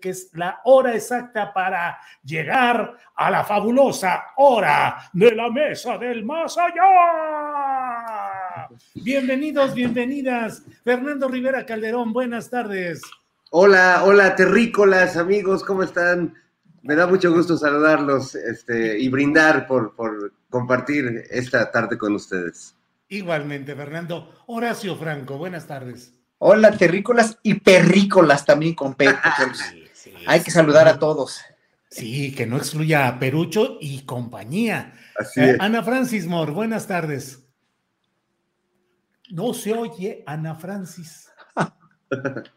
Que es la hora exacta para llegar a la fabulosa hora de la mesa del más allá. Bienvenidos, bienvenidas. Fernando Rivera Calderón, buenas tardes. Hola, hola, terrícolas, amigos, ¿cómo están? Me da mucho gusto saludarlos este, y brindar por, por compartir esta tarde con ustedes. Igualmente, Fernando. Horacio Franco, buenas tardes. Hola, terrícolas y perrícolas también con P. Hay que saludar a todos. Sí, que no excluya a Perucho y compañía. Así Eh, es. Ana Francis Moore, buenas tardes. No se oye Ana Francis.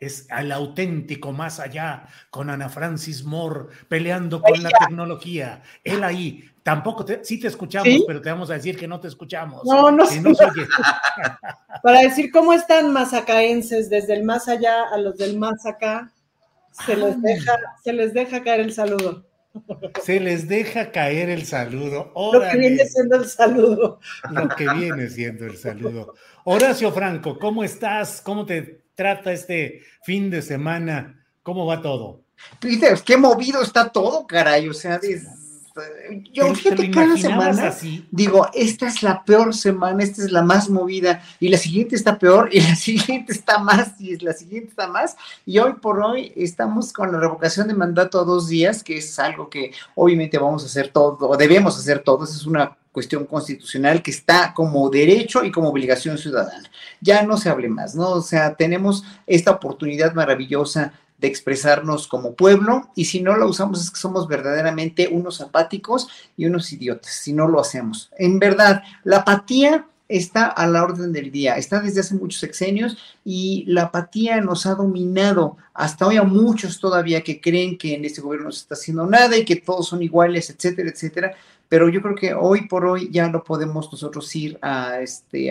Es al auténtico más allá con Ana Francis Moore peleando con la tecnología. Él ahí. Tampoco te, sí te escuchamos, ¿Sí? pero te vamos a decir que no te escuchamos. No, no Que sé. no se oye. Para decir cómo están masacaenses desde el más allá a los del más acá, se les Ah. deja, se les deja caer el saludo. Se les deja caer el saludo. Lo que viene Órale. siendo el saludo. lo que viene siendo el saludo. Horacio Franco, ¿cómo estás? ¿Cómo te trata este fin de semana? ¿Cómo va todo? Qué movido está todo, caray. O sea, des- yo ¿Te- te fíjate cada semana así? digo, esta es la peor semana, esta es la más movida, y la siguiente está peor, y la siguiente está más, y la siguiente está más, y hoy por hoy estamos con la revocación de mandato a dos días, que es algo que obviamente vamos a hacer todo, o debemos hacer todos, es una cuestión constitucional que está como derecho y como obligación ciudadana. Ya no se hable más, ¿no? O sea, tenemos esta oportunidad maravillosa de expresarnos como pueblo y si no lo usamos es que somos verdaderamente unos apáticos y unos idiotas si no lo hacemos. En verdad, la apatía está a la orden del día, está desde hace muchos sexenios y la apatía nos ha dominado hasta hoy a muchos todavía que creen que en este gobierno no se está haciendo nada y que todos son iguales, etcétera, etcétera. Pero yo creo que hoy por hoy ya no podemos nosotros ir a, este,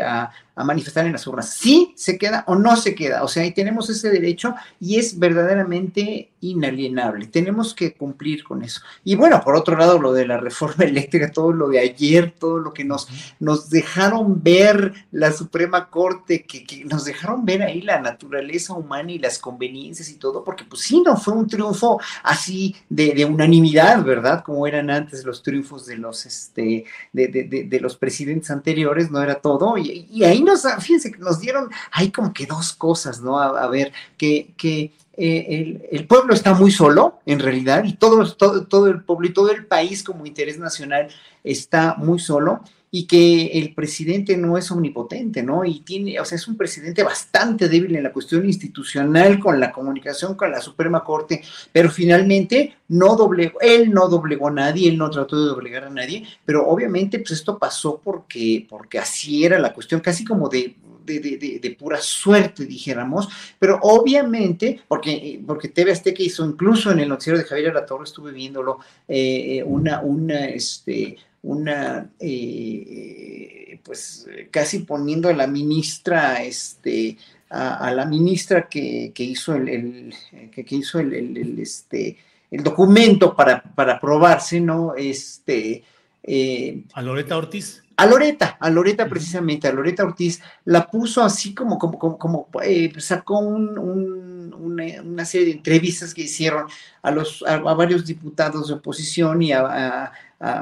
a manifestar en las urnas. Sí se queda o no se queda. O sea, ahí tenemos ese derecho y es verdaderamente inalienable. Tenemos que cumplir con eso. Y bueno, por otro lado, lo de la reforma eléctrica, todo lo de ayer, todo lo que nos, nos dejaron ver la Suprema Corte, que, que nos dejaron ver ahí la naturaleza humana y las conveniencias y todo, porque pues sí, no fue un triunfo así de, unanimidad, ¿verdad? Como eran antes los triunfos de los, este, de, de, los presidentes anteriores, no era todo. Y, ahí fíjense que nos dieron, hay como que dos cosas, ¿no? A, a ver, que, que eh, el, el, pueblo está muy solo, en realidad, y todo, todo, todo el pueblo y todo el país como interés nacional está muy solo y que el presidente no es omnipotente, ¿no? Y tiene, o sea, es un presidente bastante débil en la cuestión institucional, con la comunicación con la Suprema Corte, pero finalmente no doblegó, él no doblegó a nadie, él no trató de doblegar a nadie, pero obviamente pues esto pasó porque, porque así era la cuestión, casi como de de, de, de, pura suerte, dijéramos, pero obviamente, porque, porque TV Azteca hizo, incluso en el noticiero de Javier Aratorre, estuve viéndolo, eh, una, una, este, una, eh, pues casi poniendo a la ministra, este, a, a la ministra que, que hizo el, el que, que, hizo el, el, el, este, el documento para, para aprobarse, ¿no? Este, eh, a Loreta Ortiz. A Loreta, a Loreta precisamente, a Loreta Ortiz, la puso así como, como, como, como eh, sacó un, un, una, una, serie de entrevistas que hicieron a, los, a, varios diputados de oposición y a,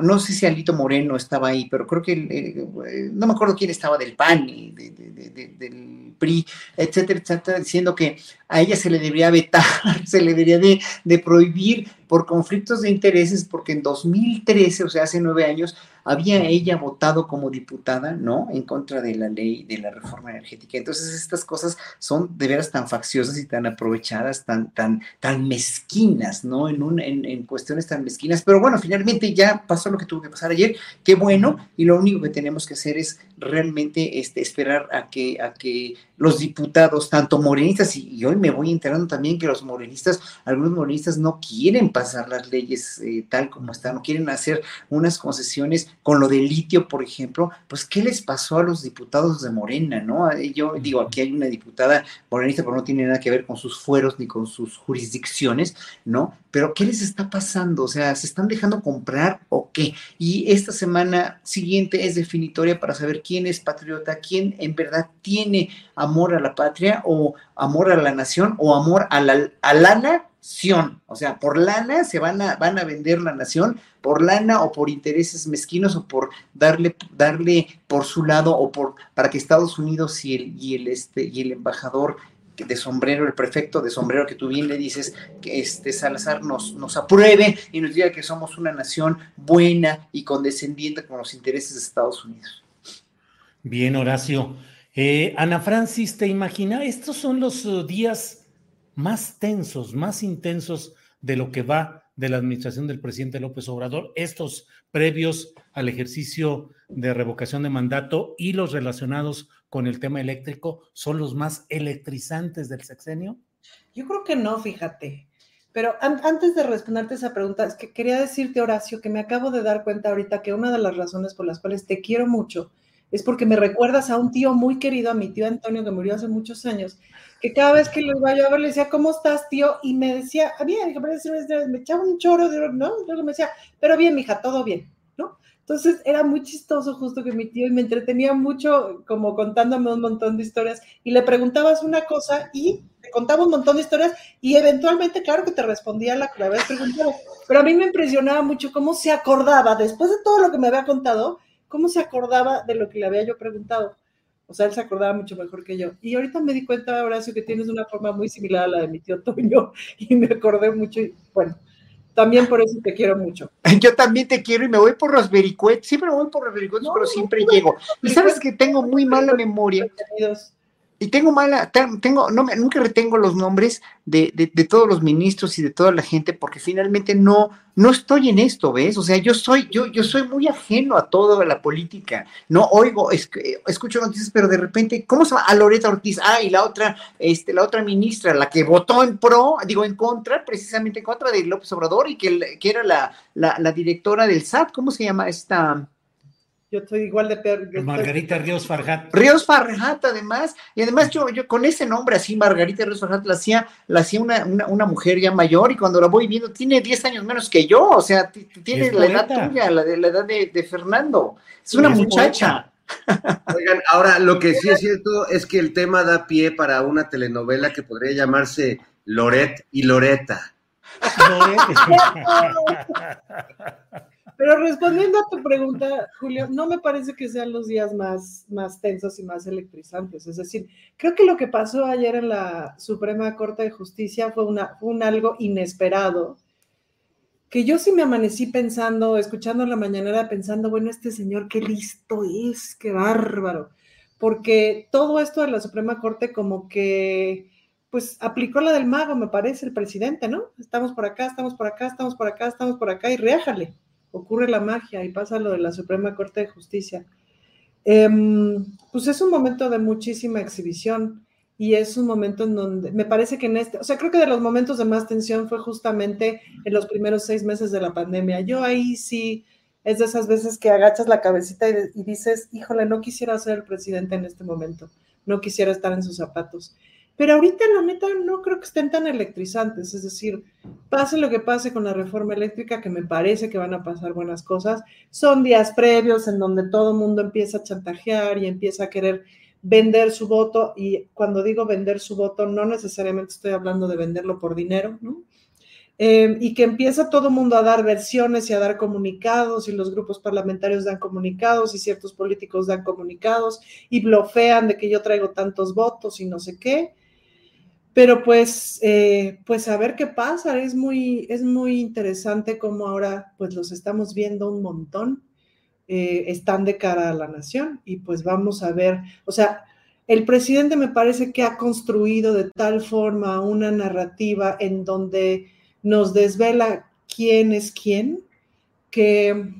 no sé si Alito Moreno estaba ahí, pero creo que, eh, no me acuerdo quién estaba del PAN, del PRI, etcétera, etcétera, diciendo que a ella se le debería vetar, se le debería de, de prohibir por conflictos de intereses, porque en 2013, o sea, hace nueve años, había ella votado como diputada, ¿no? En contra de la ley de la reforma energética. Entonces, estas cosas son de veras tan facciosas y tan aprovechadas, tan, tan, tan mezquinas, ¿no? En, un, en, en cuestiones tan mezquinas. Pero bueno, finalmente ya pasó lo que tuvo que pasar ayer. Qué bueno. Y lo único que tenemos que hacer es realmente este, esperar a que, a que los diputados, tanto morenistas, y, hoy me voy enterando también que los morenistas, algunos morenistas no quieren pasar las leyes eh, tal como están, no quieren hacer unas concesiones con lo del litio, por ejemplo, pues ¿qué les pasó a los diputados de Morena, no? Eh, yo digo, aquí hay una diputada morenista, pero no tiene nada que ver con sus fueros ni con sus jurisdicciones, ¿no? Pero ¿qué les está pasando? O sea, ¿se están dejando comprar o qué? Y esta semana siguiente es definitoria para saber quién es patriota, quién en verdad tiene amor a la patria o amor a la nación o amor a la, a nación. O sea, por lana se van a, van a vender la nación, por lana o por intereses mezquinos o por darle, darle por su lado o por para que Estados Unidos y el, y el, este, y el embajador de sombrero, el prefecto de sombrero que tú bien le dices, que este Salazar nos, nos apruebe y nos diga que somos una nación buena y condescendiente con los intereses de Estados Unidos. Bien, Horacio. Eh, Ana Francis, ¿te imaginas? Estos son los uh, días más tensos, más intensos de lo que va de la administración del presidente López Obrador, estos previos al ejercicio de revocación de mandato y los relacionados con el tema eléctrico son los más electrizantes del sexenio? Yo creo que no, fíjate. Pero antes de responderte esa pregunta, quería decirte, Horacio, que me acabo de dar cuenta ahorita que una de las razones por las cuales te quiero mucho es porque me recuerdas a un tío muy querido, a mi tío Antonio, que murió hace muchos años, que cada vez que lo iba a ver le decía, ¿cómo estás, tío? Y me decía, ah, bien, me echaba un choro, ¿no? Luego me decía, pero bien, mija, todo bien, ¿no? Entonces era muy chistoso justo que mi tío y me entretenía mucho como contándome un montón de historias y le preguntabas una cosa y te contaba un montón de historias y eventualmente, claro que te respondía la que le habías preguntado, pero a mí me impresionaba mucho cómo se acordaba, después de todo lo que me había contado, cómo se acordaba de lo que le había yo preguntado. O sea, él se acordaba mucho mejor que yo. Y ahorita me di cuenta, Horacio, que tienes una forma muy similar a la de mi tío Toño y me acordé mucho. Y bueno, también por eso te quiero mucho. Yo también te quiero y me voy por los vericuetos. Siempre me voy por los vericuetos, pero siempre llego. Y sabes que tengo muy mala memoria y tengo mala, tengo, no, nunca retengo los nombres de, de, todos los ministros y de toda la gente porque finalmente no, no estoy en esto, ¿ves? O sea, yo soy, yo, yo soy muy ajeno a toda la política. No oigo, escucho noticias, pero de repente, ¿cómo se llama? A Loreta Ortiz, ah, y la otra, este, la otra ministra, la que votó en pro, digo, en contra, precisamente en contra de López Obrador y que, que era la, la, la directora del SAT, ¿cómo se llama esta? Yo estoy igual de peor. Margarita Ríos Farjat. Ríos Farjat, además. Y además yo, yo con ese nombre así, Margarita Ríos Farjat, la hacía, la hacía una, una, mujer ya mayor y cuando la voy viendo tiene 10 años menos que yo. O sea, tiene la edad tuya, la, de, la edad de, Fernando. Es una muchacha. Oigan, ahora lo que sí es cierto es que el tema da pie para una telenovela que podría llamarse Loret y Loreta. Pero respondiendo a tu pregunta, Julio, no me parece que sean los días más, más tensos y más electrizantes. Es decir, creo que lo que pasó ayer en la Suprema Corte de Justicia fue una, un algo inesperado, que yo sí me amanecí pensando, escuchando la mañanera, pensando, bueno, este señor qué listo es, qué bárbaro, porque todo esto de la Suprema Corte como que pues aplicó la del mago, me parece, el presidente, ¿no? Estamos por acá, estamos por acá, estamos por acá, estamos por acá y réjale ocurre la magia y pasa lo de la Suprema Corte de Justicia. Em, pues es un momento de muchísima exhibición y es un momento en donde me parece que en este, o sea, creo que de los momentos de más tensión fue justamente en los primeros seis meses de la pandemia. Yo ahí sí es de esas veces que agachas la cabecita y, y dices, híjole, no quisiera ser el presidente en este momento, no quisiera estar en sus zapatos. Pero ahorita, la neta, no creo que estén tan electrizantes. Es decir, pase lo que pase con la reforma eléctrica, que me parece que van a pasar buenas cosas, son días previos en donde todo el mundo empieza a chantajear y empieza a querer vender su voto. Y cuando digo vender su voto, no necesariamente estoy hablando de venderlo por dinero, ¿no? eh, y que empieza todo el mundo a dar versiones y a dar comunicados y los grupos parlamentarios dan comunicados y ciertos políticos dan comunicados y blofean de que yo traigo tantos votos y no sé qué. Pero pues, eh, pues a ver qué pasa, es muy, es muy interesante cómo ahora pues los estamos viendo un montón, eh, están de cara a la nación y pues vamos a ver, o sea, el presidente me parece que ha construido de tal forma una narrativa en donde nos desvela quién es quién, que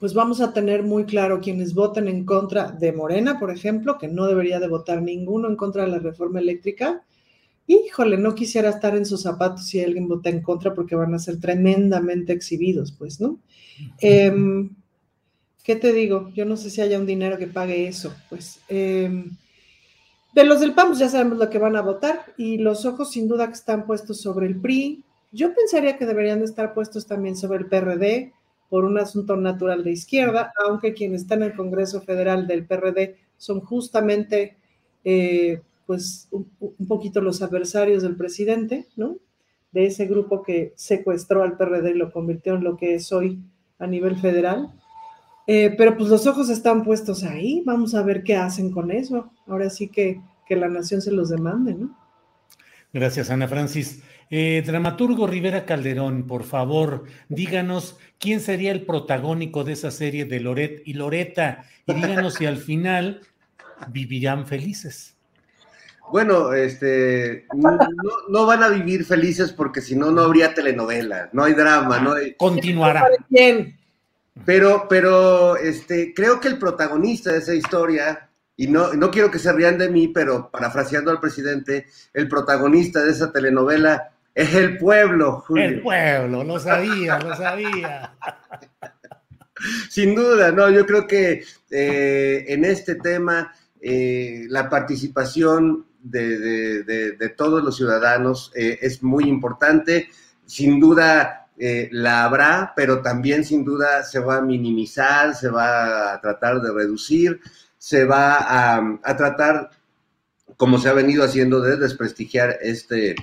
pues vamos a tener muy claro quienes voten en contra de Morena, por ejemplo, que no debería de votar ninguno en contra de la reforma eléctrica, híjole, no quisiera estar en sus zapatos si alguien vota en contra porque van a ser tremendamente exhibidos, pues, ¿no? Em, ¿Qué te digo? Yo no sé si haya un dinero que pague eso, pues. Em, de los del PAN, pues ya sabemos lo que van a votar y los ojos sin duda que están puestos sobre el PRI. Yo pensaría que deberían de estar puestos también sobre el PRD por un asunto natural de izquierda, aunque quienes están en el Congreso Federal del PRD son justamente eh, pues un, poquito los adversarios del presidente, ¿no? De ese grupo que secuestró al PRD y lo convirtió en lo que es hoy a nivel federal. Eh, pero pues los ojos están puestos ahí, vamos a ver qué hacen con eso. Ahora sí que, que la nación se los demande, ¿no? Gracias, Ana Francis. Eh, dramaturgo Rivera Calderón, por favor, díganos quién sería el protagónico de esa serie de Loret y Loreta y díganos si al final vivirán felices. Bueno, este, no, van a vivir felices porque si no, no habría telenovela, no hay drama, no hay... Continuará. Pero, pero, este, creo que el protagonista de esa historia, y no, no quiero que se rían de mí, pero parafraseando al presidente, el protagonista de esa telenovela es el pueblo, Julio. El pueblo, lo sabía, lo sabía. Sin duda, no, yo creo que eh, en este tema eh, la participación de, todos los ciudadanos eh, es muy importante. Sin duda eh, la habrá, pero también sin duda se va a minimizar, se va a tratar de reducir, se va a, tratar, como se ha venido haciendo, de desprestigiar este,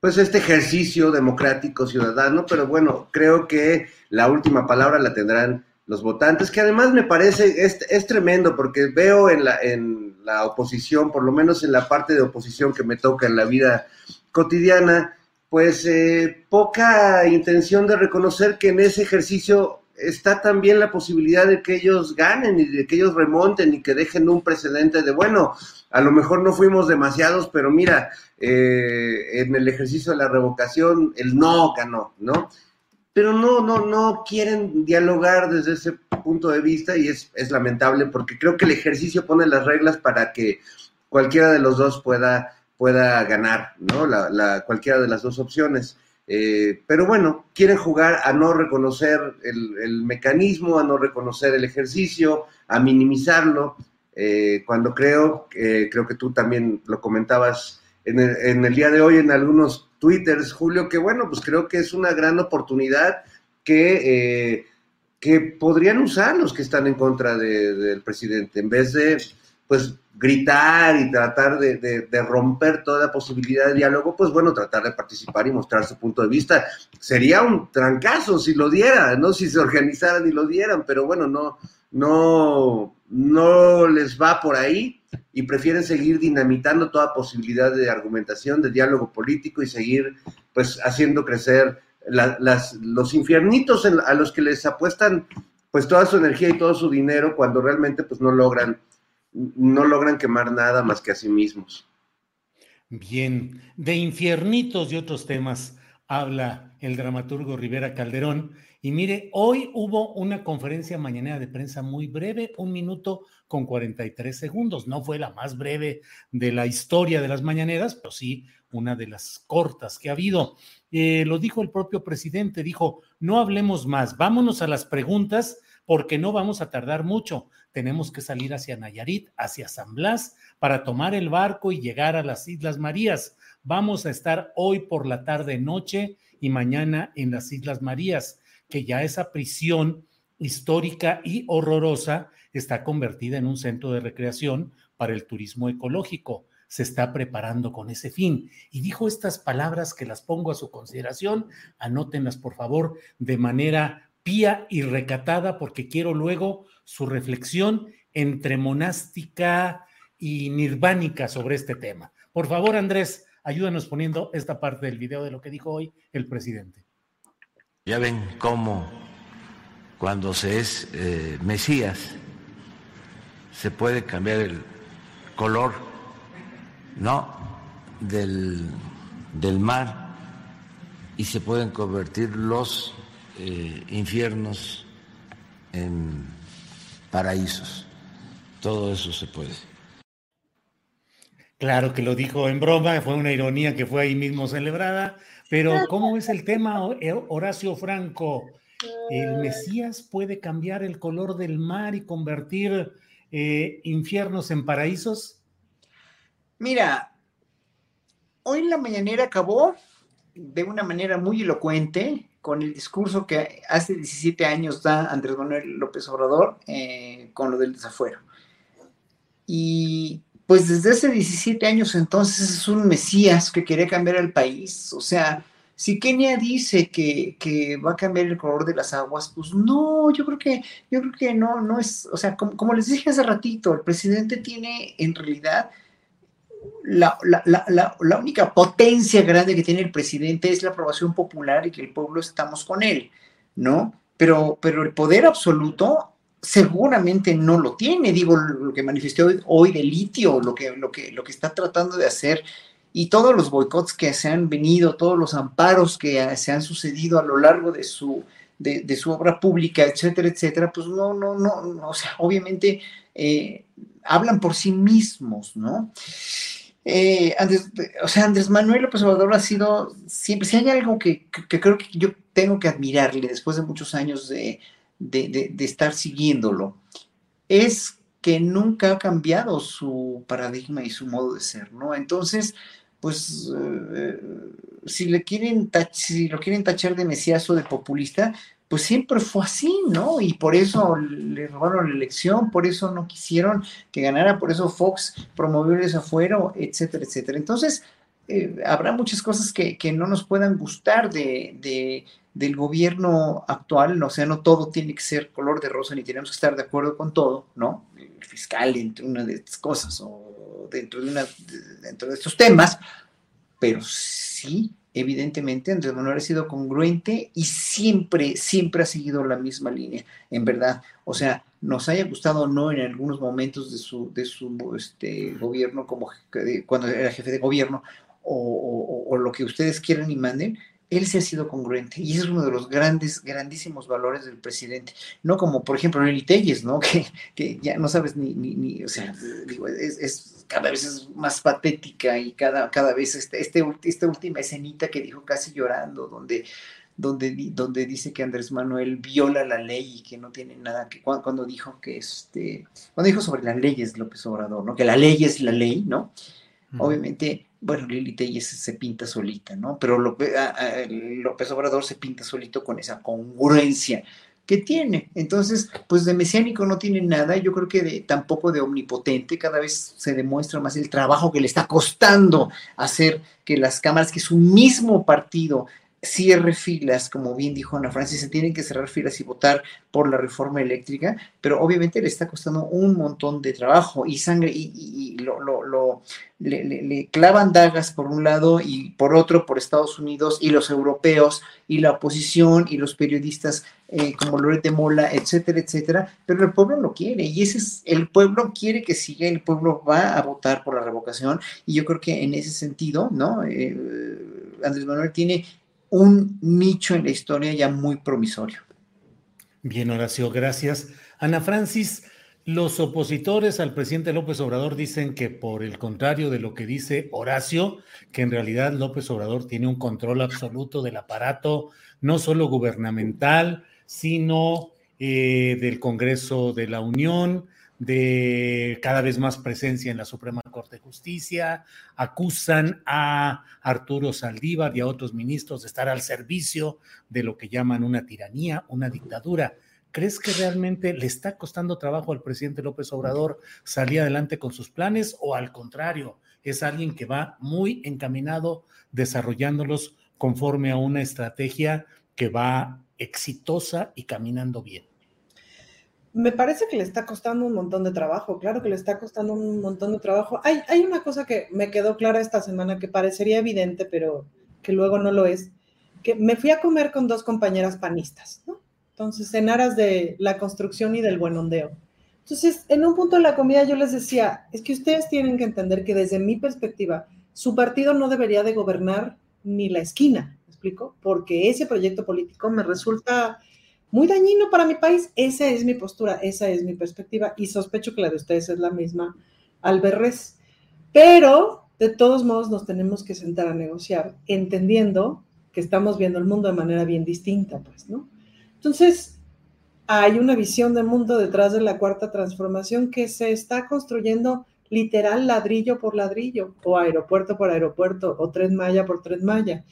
pues este ejercicio democrático ciudadano, pero bueno, creo que la última palabra la tendrán los votantes, que además me parece, es, es tremendo, porque veo en la, en la oposición, por lo menos en la parte de oposición que me toca en la vida cotidiana, pues eh, poca intención de reconocer que en ese ejercicio está también la posibilidad de que ellos ganen y de que ellos remonten y que dejen un precedente de, bueno, a lo mejor no fuimos demasiados, pero mira, eh, en el ejercicio de la revocación el no ganó, ¿no? Pero no, no, no quieren dialogar desde ese punto de vista y es, lamentable porque creo que el ejercicio pone las reglas para que cualquiera de los dos pueda, pueda ganar, ¿no? La, cualquiera de las dos opciones. Eh, pero bueno, quieren jugar a no reconocer el, mecanismo, a no reconocer el ejercicio, a minimizarlo, eh, cuando creo, creo que tú también lo comentabas en el, en el día de hoy en algunos twitters, Julio, que bueno, pues creo que es una gran oportunidad que, eh, que podrían usar los que están en contra del presidente, en vez de pues gritar y tratar de, romper toda posibilidad de diálogo, pues bueno, tratar de participar y mostrar su punto de vista. Sería un trancazo si lo diera, ¿no? Si se organizaran y lo dieran, pero bueno, no, no, no les va por ahí y prefieren seguir dinamitando toda posibilidad de argumentación, de diálogo político y seguir pues haciendo crecer las, los infiernitos a los que les apuestan pues toda su energía y todo su dinero cuando realmente pues no logran, no logran quemar nada más que a sí mismos. Bien, de infiernitos y otros temas habla el dramaturgo Rivera Calderón. Y mire, hoy hubo una conferencia mañanera de prensa muy breve, un minuto con 43 segundos. No fue la más breve de la historia de las mañaneras, pero sí una de las cortas que ha habido. Eh, lo dijo el propio presidente, dijo, no hablemos más, vámonos a las preguntas porque no vamos a tardar mucho. Tenemos que salir hacia Nayarit, hacia San Blas, para tomar el barco y llegar a las Islas Marías. Vamos a estar hoy por la tarde, noche y mañana en las Islas Marías, que ya esa prisión histórica y horrorosa está convertida en un centro de recreación para el turismo ecológico. se está preparando con ese fin. Y dijo estas palabras que las pongo a su consideración, anótenlas por favor de manera pía y recatada porque quiero luego su reflexión entre monástica y nirvánica sobre este tema. Por favor, Andrés, ayúdanos poniendo esta parte del video de lo que dijo hoy el presidente. Ya ven cómo cuando se es eh, Mesías se puede cambiar el color ¿no? del, del mar y se pueden convertir los eh, infiernos en paraísos. Todo eso se puede. Claro que lo dijo en broma, fue una ironía que fue ahí mismo celebrada, pero ¿cómo es el tema, Horacio Franco? ¿El Mesías puede cambiar el color del mar y convertir eh, infiernos en paraísos? Mira, hoy la mañanera acabó de una manera muy elocuente con el discurso que hace 17 años da Andrés Manuel López Obrador eh, con lo del desafuero. Y pues desde hace 17 años entonces es un Mesías que quiere cambiar el país. O sea, si Kenia dice que, va a cambiar el color de las aguas, pues no, yo creo que, yo creo que no, no es, o sea, como, les dije hace ratito, el presidente tiene en realidad la, única potencia grande que tiene el presidente es la aprobación popular y que el pueblo estamos con él, ¿no? Pero, pero el poder absoluto seguramente no lo tiene, digo, lo que manifestó hoy, de litio, lo que, lo, que, lo que está tratando de hacer y todos los boicots que se han venido, todos los amparos que se han sucedido a lo largo de su, de, su obra pública, etcétera, etcétera, pues no, no, no, no o sea, obviamente eh, hablan por sí mismos, ¿no? Eh, Andrés, o sea, Andrés Manuel López Obrador ha sido siempre, si hay algo que, creo que yo tengo que admirarle después de muchos años de, estar siguiéndolo, es que nunca ha cambiado su paradigma y su modo de ser, ¿no? Entonces, pues, eh, si, le quieren si lo quieren tachar de mesías o de populista, pues siempre fue así, ¿no? Y por eso le robaron la elección, por eso no quisieron que ganara, por eso Fox promovió el desafuero, etcétera, etcétera. Entonces, eh, habrá muchas cosas que, no nos puedan gustar de, del gobierno actual, o sea, no todo tiene que ser color de rosa, ni tenemos que estar de acuerdo con todo, ¿no? El fiscal entre una de estas cosas o dentro de, una, dentro de estos temas, pero sí evidentemente Andrés Manuel ha sido congruente y siempre, siempre ha seguido la misma línea, en verdad. O sea, nos haya gustado o no en algunos momentos de su, de su este, gobierno, como cuando era jefe de gobierno, o, lo que ustedes quieran y manden, él se ha sido congruente y ese es uno de los grandes, grandísimos valores del presidente. No como, por ejemplo, Nelly Telles, ¿no? Que, que ya no sabes ni, ni, ni o sea, digo, es cada vez es más patética y cada, cada vez este, este, esta última escenita que dijo casi llorando, donde, donde, donde dice que Andrés Manuel viola la ley y que no tiene nada que, cuando, dijo que este, cuando dijo sobre las leyes López Obrador, ¿no? Que la ley es la ley, ¿no? Obviamente, bueno, Lili Telles se pinta solita, ¿no? Pero López, López Obrador se pinta solito con esa congruencia que tiene. Entonces, pues de mesiánico no tiene nada, yo creo que de, tampoco de omnipotente, cada vez se demuestra más el trabajo que le está costando hacer que las cámaras, que su mismo partido cierre filas, como bien dijo Ana Francis, se tienen que cerrar filas y votar por la reforma eléctrica, pero obviamente le está costando un montón de trabajo y sangre y, lo, lo, le, clavan dagas por un lado y por otro por Estados Unidos y los europeos y la oposición y los periodistas eh, como Loret de Mola, etcétera, etcétera, pero el pueblo lo quiere y ese es, el pueblo quiere que siga, el pueblo va a votar por la revocación y yo creo que en ese sentido, ¿no? Eh, Andrés Manuel tiene un nicho en la historia ya muy promisorio. Bien, Horacio, gracias. Ana Francis, los opositores al presidente López Obrador dicen que por el contrario de lo que dice Horacio, que en realidad López Obrador tiene un control absoluto del aparato, no solo gubernamental, sino eh, del Congreso de la Unión, de cada vez más presencia en la Suprema Corte de Justicia, acusan a Arturo Saldívar y a otros ministros de estar al servicio de lo que llaman una tiranía, una dictadura. ¿Crees que realmente le está costando trabajo al presidente López Obrador salir adelante con sus planes o al contrario, es alguien que va muy encaminado desarrollándolos conforme a una estrategia que va exitosa y caminando bien. Me parece que le está costando un montón de trabajo, claro que le está costando un montón de trabajo. Hay, hay una cosa que me quedó clara esta semana que parecería evidente, pero que luego no lo es, que me fui a comer con dos compañeras panistas, ¿no? Entonces, en aras de la construcción y del buen ondeo. Entonces, en un punto de la comida yo les decía, es que ustedes tienen que entender que desde mi perspectiva, su partido no debería de gobernar ni la esquina, ¿me explico? Porque ese proyecto político me resulta muy dañino para mi país. Esa es mi postura, esa es mi perspectiva y sospecho que la de ustedes es la misma al verres. Pero de todos modos nos tenemos que sentar a negociar, entendiendo que estamos viendo el mundo de manera bien distinta, pues, ¿no? Entonces, hay una visión de mundo detrás de la cuarta transformación que se está construyendo literal ladrillo por ladrillo, o aeropuerto por aeropuerto, o tren malla por tren malla.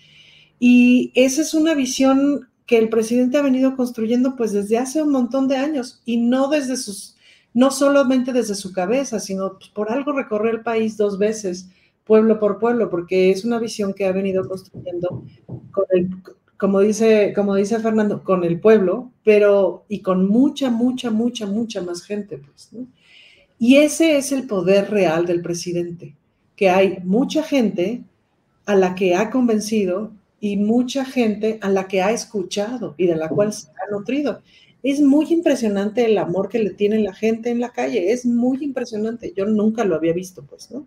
Y esa es una visión que el presidente ha venido construyendo pues desde hace un montón de años y no desde sus, no solamente desde su cabeza, sino pues, por algo recorrer el país dos veces, pueblo por pueblo, porque es una visión que ha venido construyendo con el, como dice, como dice Fernando, con el pueblo, pero y con mucha, mucha, mucha, mucha más gente, pues, Y ese es el poder real del presidente, que hay mucha gente a la que ha convencido y mucha gente a la que ha escuchado y de la cual se ha nutrido. Es muy impresionante el amor que le tiene la gente en la calle, es muy impresionante. Yo nunca lo había visto, pues, ¿no?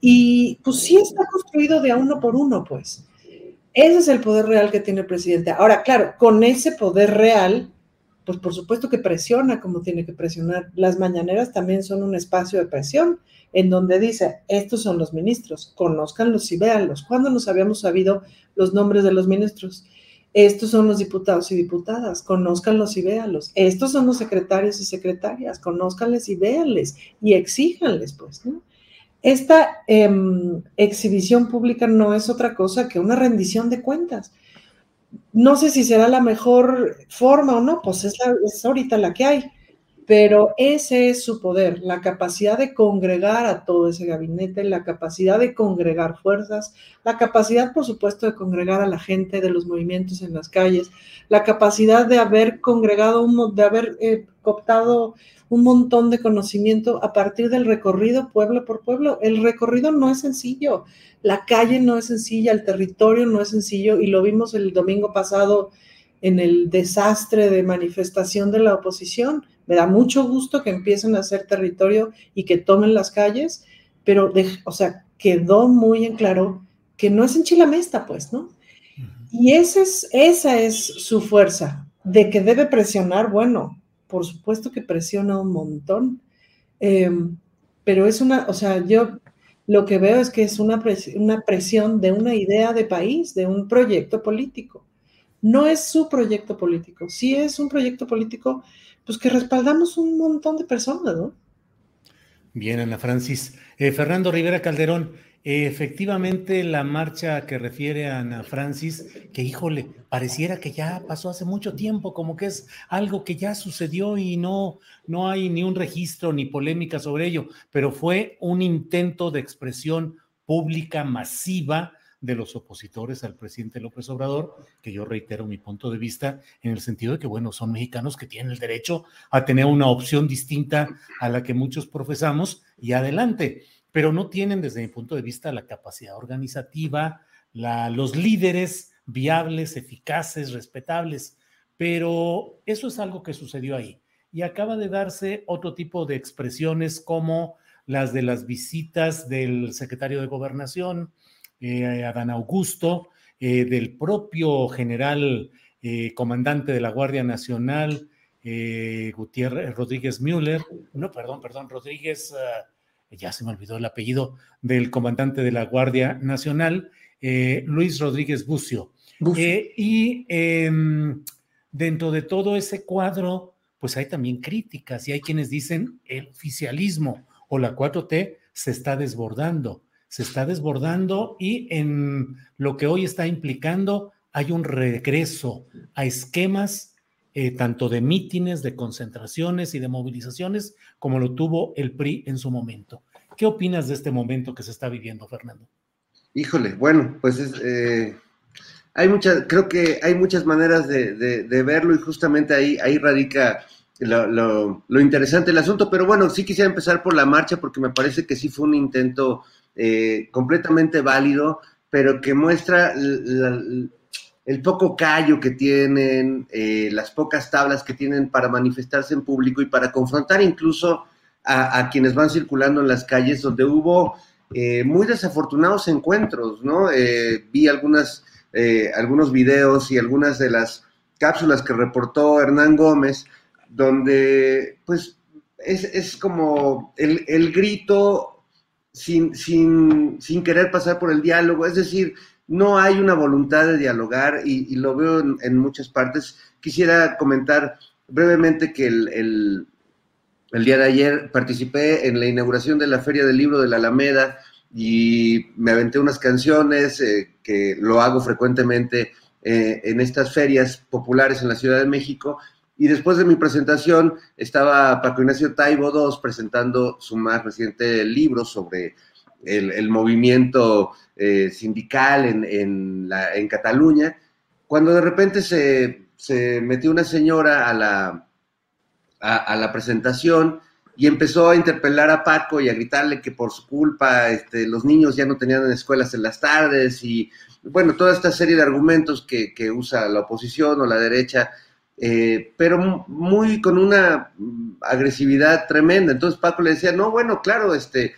Y pues sí está construido de a uno por uno, pues. Ese es el poder real que tiene el presidente. Ahora, claro, con ese poder real, pues por supuesto que presiona como tiene que presionar. Las mañaneras también son un espacio de presión en donde dice, estos son los ministros, conózcanlos y véanlos. ¿Cuándo nos habíamos sabido los nombres de los ministros? Estos son los diputados y diputadas, conózcanlos y véanlos. Estos son los secretarios y secretarias, conózcanles y véanles y exíjanles, pues, ¿no? Esta em, exhibición pública no es otra cosa que una rendición de cuentas. No sé si será la mejor forma o no, pues es, es ahorita la que hay pero ese es su poder, la capacidad de congregar a todo ese gabinete, la capacidad de congregar fuerzas, la capacidad, por supuesto, de congregar a la gente de los movimientos en las calles, la capacidad de haber congregado, de haber eh, cooptado un montón de conocimiento a partir del recorrido pueblo por pueblo. El recorrido no es sencillo, la calle no es sencilla, el territorio no es sencillo y lo vimos el domingo pasado en el desastre de manifestación de la oposición me da mucho gusto que empiecen a hacer territorio y que tomen las calles, pero, o sea, quedó muy en claro que no es en Chilamesta, pues, ¿no? Y esa es, esa es su fuerza, de que debe presionar, bueno, por supuesto que presiona un montón, em, pero es una, o sea, yo lo que veo es que es una, una presión de una idea de país, de un proyecto político. No es su proyecto político, sí es un proyecto político pues que respaldamos un montón de personas, ¿no? Bien, Ana Francis. Eh, Fernando Rivera Calderón, efectivamente la marcha que refiere a Ana Francis, que híjole, pareciera que ya pasó hace mucho tiempo, como que es algo que ya sucedió y no, no hay ni un registro ni polémica sobre ello, pero fue un intento de expresión pública masiva de los opositores al presidente López Obrador, que yo reitero mi punto de vista en el sentido de que, bueno, son mexicanos que tienen el derecho a tener una opción distinta a la que muchos profesamos y adelante, pero no tienen desde mi punto de vista la capacidad organizativa, la, los líderes viables, eficaces, respetables, pero eso es algo que sucedió ahí. Y acaba de darse otro tipo de expresiones como las de las visitas del secretario de gobernación, eh, Adán Augusto, eh, del propio general eh, comandante de la Guardia Nacional, Gutiérrez Rodríguez Müller, no, perdón, perdón, Rodríguez, ya se me olvidó el apellido del comandante de la Guardia Nacional, Luis Rodríguez Bucio. y em, dentro de todo ese cuadro, pues hay también críticas y hay quienes dicen el oficialismo o la 4T se está desbordando se está desbordando y en lo que hoy está implicando hay un regreso a esquemas eh, tanto de mítines, de concentraciones y de movilizaciones como lo tuvo el PRI en su momento. ¿Qué opinas de este momento que se está viviendo, Fernando? Híjole, bueno, pues eh, hay muchas, creo que hay muchas maneras de, verlo y justamente ahí, ahí radica lo, interesante del asunto. Pero bueno, sí quisiera empezar por la marcha porque me parece que sí fue un intento eh, completamente válido, pero que muestra el poco callo que tienen, eh, las pocas tablas que tienen para manifestarse en público y para confrontar incluso a, quienes van circulando en las calles, donde hubo eh, muy desafortunados encuentros, ¿no? Vi algunas, algunos videos y algunas de las cápsulas que reportó Hernán Gómez, donde pues es, como el, el grito sin, sin, sin, querer pasar por el diálogo, es decir, no hay una voluntad de dialogar y, lo veo en, muchas partes. Quisiera comentar brevemente que el, día de ayer participé en la inauguración de la Feria del Libro de la Alameda y me aventé unas canciones eh, que lo hago frecuentemente eh, en estas ferias populares en la Ciudad de México. Y después de mi presentación estaba Paco Ignacio Taibo II presentando su más reciente libro sobre el, movimiento eh, sindical en, en, Cataluña, cuando de repente se, metió una señora a la, a, la presentación y empezó a interpelar a Paco y a gritarle que por su culpa este, los niños ya no tenían escuelas en las tardes y bueno, toda esta serie de argumentos que, usa la oposición o la derecha, eh, pero muy con una agresividad tremenda. Entonces Paco le decía, no, bueno, claro, este,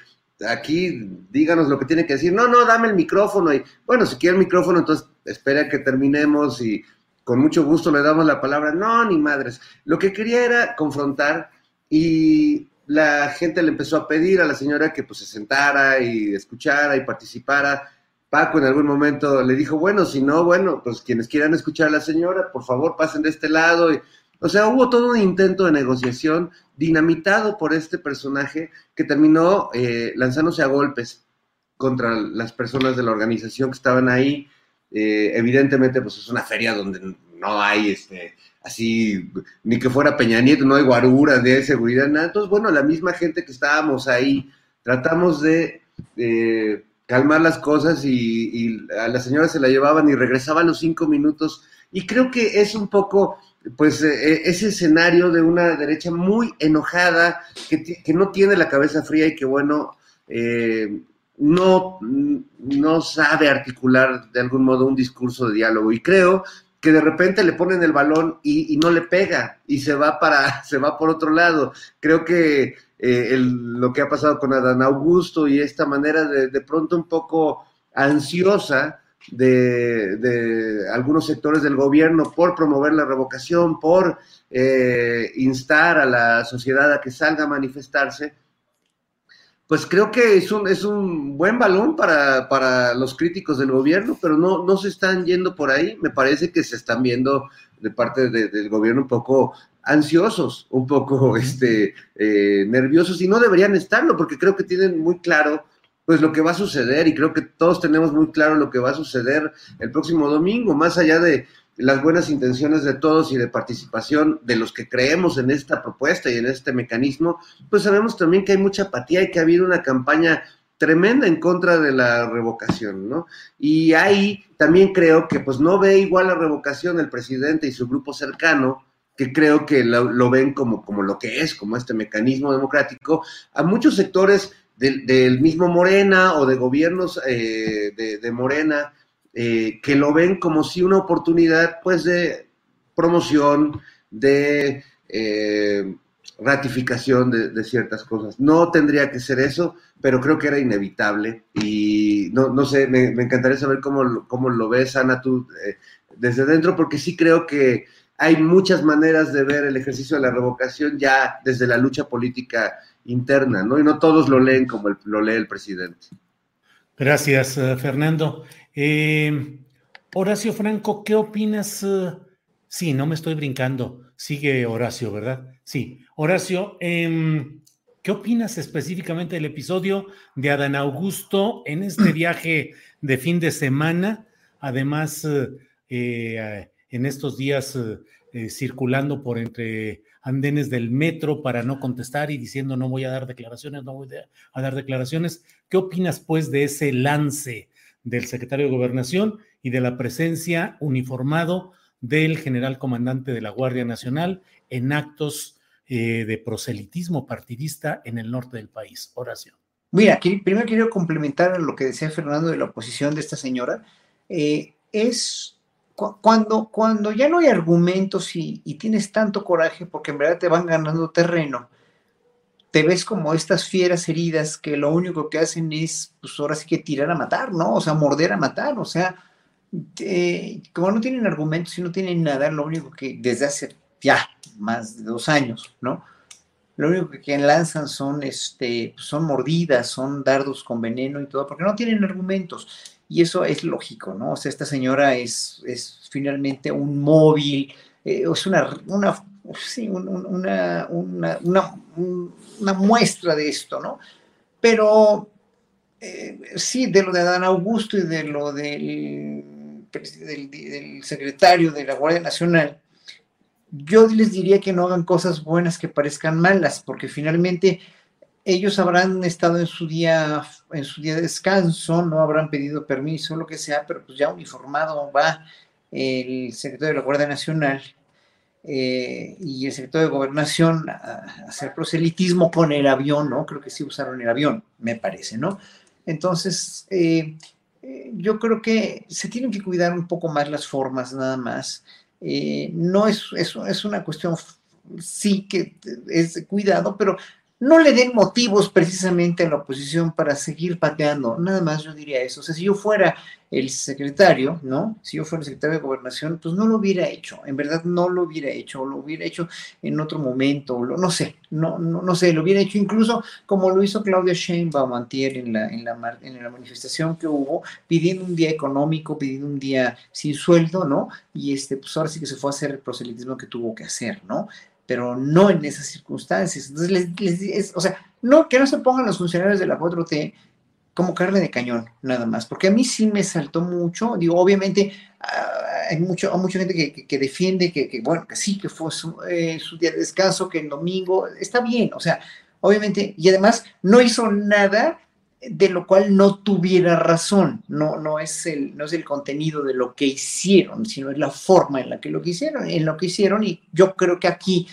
aquí díganos lo que tiene que decir. No, no, dame el micrófono. Y bueno, si quiere el micrófono, entonces espera que terminemos y con mucho gusto le damos la palabra. No, ni madres. Lo que quería era confrontar y la gente le empezó a pedir a la señora que pues se sentara y escuchara y participara. Paco en algún momento le dijo, bueno, si no, bueno, pues quienes quieran escuchar a la señora, por favor pasen de este lado. Y, o sea, hubo todo un intento de negociación dinamitado por este personaje que terminó eh, lanzándose a golpes contra las personas de la organización que estaban ahí. Eh, evidentemente, pues es una feria donde no hay este así, ni que fuera Peña Nieto, no hay guaruras, ni hay seguridad, nada. Entonces, bueno, la misma gente que estábamos ahí, tratamos de eh, calmar las cosas y, a la señora se la llevaban y regresaba a los cinco minutos. Y creo que es un poco pues eh, eh, ese escenario de una derecha muy enojada, que, no tiene la cabeza fría y que bueno, eh, no, no sabe articular de algún modo un discurso de diálogo. Y creo que de repente le ponen el balón y, no le pega y se va para, se va por otro lado. Creo que lo que ha pasado con Adán Augusto y esta manera de, de pronto un poco ansiosa, de, algunos sectores del gobierno por promover la revocación, por eh, instar a la sociedad a que salga a manifestarse, pues creo que es un, es un buen balón para, los críticos del gobierno, pero no, no se están yendo por ahí. Me parece que se están viendo de parte del gobierno un poco ansiosos, un poco este, eh, nerviosos, y no deberían estarlo, porque creo que tienen muy claro pues lo que va a suceder y creo que todos tenemos muy claro lo que va a suceder el próximo domingo, más allá de las buenas intenciones de todos y de participación de los que creemos en esta propuesta y en este mecanismo, pues sabemos también que hay mucha apatía y que ha habido una campaña tremenda en contra de la revocación, ¿no? Y ahí también creo que pues no ve igual la revocación el presidente y su grupo cercano, que creo que lo, ven como, como lo que es, como este mecanismo democrático, a muchos sectores del, mismo Morena o de gobiernos eh, de, Morena eh, que lo ven como si una oportunidad pues de promoción, de eh, ratificación de, ciertas cosas. No tendría que ser eso, pero creo que era inevitable y no, no sé, me, encantaría saber cómo, cómo, lo ves, Ana, tú desde dentro, porque sí creo que hay muchas maneras de ver el ejercicio de la revocación ya desde la lucha política interna, ¿no? Y no todos lo leen como lo lee el presidente. Gracias, eh, Fernando. Eh, Horacio Franco, ¿qué opinas? Eh? sí, no me estoy brincando. Sigue Horacio, ¿verdad? Sí. Horacio, em, ¿qué opinas específicamente del episodio de Adán Augusto en este viaje de fin de semana? Además, en estos días circulando por entre andenes del metro para no contestar y diciendo no voy a dar declaraciones, no voy a dar declaraciones. ¿Qué opinas pues de ese lance del secretario de Gobernación y de la presencia uniformado del general comandante de la Guardia Nacional en actos eh, de proselitismo partidista en el norte del país? Horacio. Mira, primero quiero complementar lo que decía Fernando de la oposición de esta señora. Eh, es cuando, cuando ya no hay argumentos y, tienes tanto coraje porque en verdad te van ganando terreno, te ves como estas fieras heridas que lo único que hacen es, pues ahora sí que tirar a matar, ¿no? O sea, morder a matar, o sea, como no tienen argumentos y no tienen nada, lo único que desde hace ya más de dos años, ¿no? Lo único que, lanzan son, este, pues, son mordidas, son dardos con veneno y todo, porque no tienen argumentos. Y eso es lógico, ¿no? O sea, esta señora es, es finalmente un móvil, eh, es una, una, sí, una, una, muestra de esto, ¿no? Pero eh, sí, de lo de Adán Augusto y de lo del, del secretario de la Guardia Nacional, yo les diría que no hagan cosas buenas que parezcan malas, porque finalmente ellos habrán estado en su día, en su día de descanso, no habrán pedido permiso, lo que sea, pero pues ya uniformado va el secretario de la Guardia Nacional eh, y el secretario de Gobernación a, hacer proselitismo con el avión, ¿no? Creo que sí usaron el avión, me parece, ¿no? Entonces, eh, eh, yo creo que se tienen que cuidar un poco más las formas, nada más. no es, es, es una cuestión, sí que es cuidado, pero no le den motivos precisamente a la oposición para seguir pateando. Nada más yo diría eso. O sea, si yo fuera el secretario, ¿no? Si yo fuera el secretario de gobernación, pues no lo hubiera hecho. En verdad no lo hubiera hecho, o lo hubiera hecho en otro momento, no sé, no, no, no sé, lo hubiera hecho incluso como lo hizo Claudia Sheinbaum antier en la, en la, en la manifestación que hubo, pidiendo un día económico, pidiendo un día sin sueldo, ¿no? Y este, pues ahora sí que se fue a hacer el proselitismo que tuvo que hacer, ¿no? Pero no en esas circunstancias. Entonces, les, o sea, no, que no se pongan los funcionarios de la 4T como carne de cañón, nada más, porque a mí sí me saltó mucho, digo, obviamente ah, hay, mucho, mucha gente que, que, defiende que, bueno, que sí, que fue su, eh, su, día de descanso, que el domingo, está bien, o sea, obviamente, y además no hizo nada de lo cual no tuviera razón, no, no, es el, no es el contenido de lo que hicieron, sino es la forma en la que lo hicieron, en lo que hicieron, y yo creo que aquí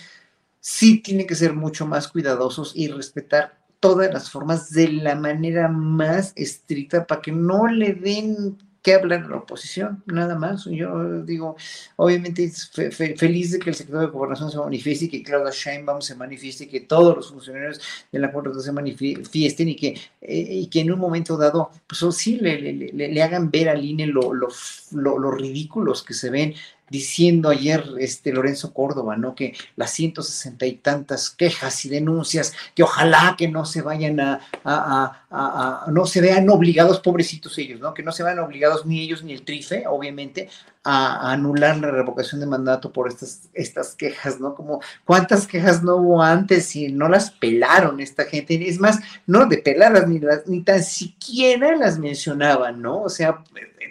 sí tienen que ser mucho más cuidadosos y respetar todas las formas de la manera más estricta para que no le den que hablar a la oposición, nada más. Yo digo, obviamente feliz de que el secretario de Gobernación se manifieste y que Claudia Sheinbaum se manifieste y que todos los funcionarios de la Corte se manifiesten y que, eh, y que en un momento dado, pues oh, sí le, le, le, hagan ver al INE lo, lo, lo, ridículos que se ven diciendo ayer este Lorenzo Córdoba, ¿no? Que las 160 y tantas quejas y denuncias, que ojalá que no se vayan a, no se vean obligados, pobrecitos ellos, ¿no? Que no se vean obligados ni ellos ni el TRIFE, obviamente, a, anular la revocación de mandato por estas, estas quejas, ¿no? Como cuántas quejas no hubo antes y no las pelaron esta gente, es más, no de pelarlas ni, las, ni tan siquiera las mencionaban, ¿no? O sea,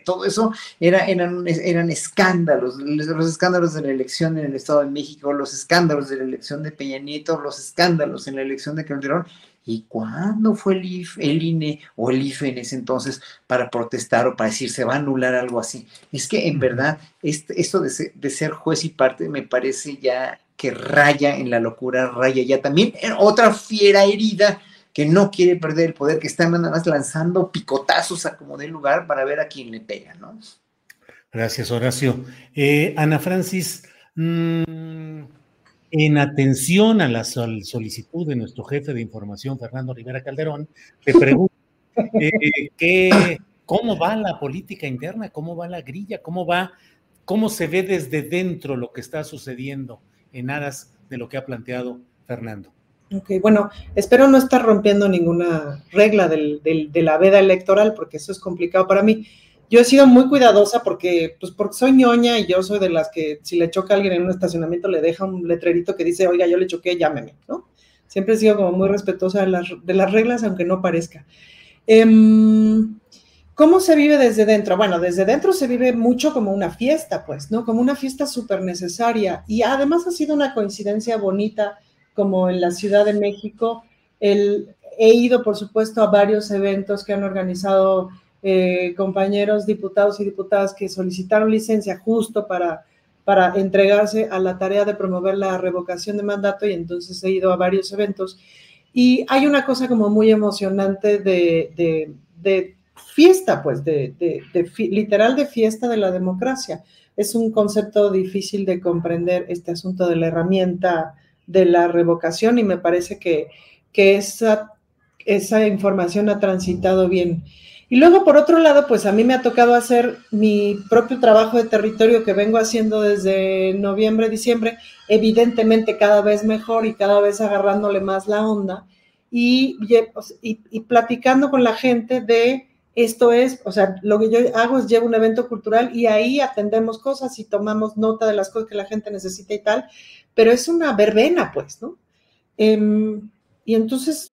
todo eso era, eran, eran escándalos, los escándalos de la elección en el Estado de México, los escándalos de la elección de Peña Nieto, los escándalos en la elección de Calderón. ¿Y cuándo fue el, IF, el INE o el IFE en ese entonces para protestar o para decir se va a anular algo así? Es que en verdad este, esto de ser, de ser juez y parte me parece ya que raya en la locura, raya ya también en otra fiera herida que no quiere perder el poder, que está nada más lanzando picotazos a como de lugar para ver a quién le pega, ¿no? Gracias, Horacio. Eh, Ana Francis, mm, en atención a la solicitud de nuestro jefe de información, Fernando Rivera Calderón, te pregunto, eh, ¿cómo va la política interna? ¿Cómo va la grilla? ¿Cómo va, cómo se ve desde dentro lo que está sucediendo en aras de lo que ha planteado Fernando? Ok, bueno, espero no estar rompiendo ninguna regla del, de la veda electoral, porque eso es complicado para mí. Yo he sido muy cuidadosa porque, pues, porque soy ñoña y yo soy de las que si le choca a alguien en un estacionamiento le deja un letrerito que dice, oiga, yo le choqué, llámeme, ¿no? Siempre he sido como muy respetuosa de las, de las reglas, aunque no parezca. Em, ¿Cómo se vive desde dentro? Bueno, desde dentro se vive mucho como una fiesta, pues, ¿no? Como una fiesta súper necesaria. Y además ha sido una coincidencia bonita, como en la Ciudad de México. He ido, por supuesto, a varios eventos que han organizado eh, compañeros diputados y diputadas que solicitaron licencia justo para, para entregarse a la tarea de promover la revocación de mandato y entonces he ido a varios eventos. Y hay una cosa como muy emocionante de, de, fiesta, pues, de, literal de fiesta de la democracia. Es un concepto difícil de comprender este asunto de la herramienta de la revocación y me parece que, que esa, esa información ha transitado bien. Y luego, por otro lado, pues a mí me ha tocado hacer mi propio trabajo de territorio que vengo haciendo desde noviembre, diciembre, evidentemente cada vez mejor y cada vez agarrándole más la onda y, y platicando con la gente de esto es, o sea, lo que yo hago es llevo un evento cultural y ahí atendemos cosas y tomamos nota de las cosas que la gente necesita y tal, pero es una verbena, pues, ¿no? Um, y entonces...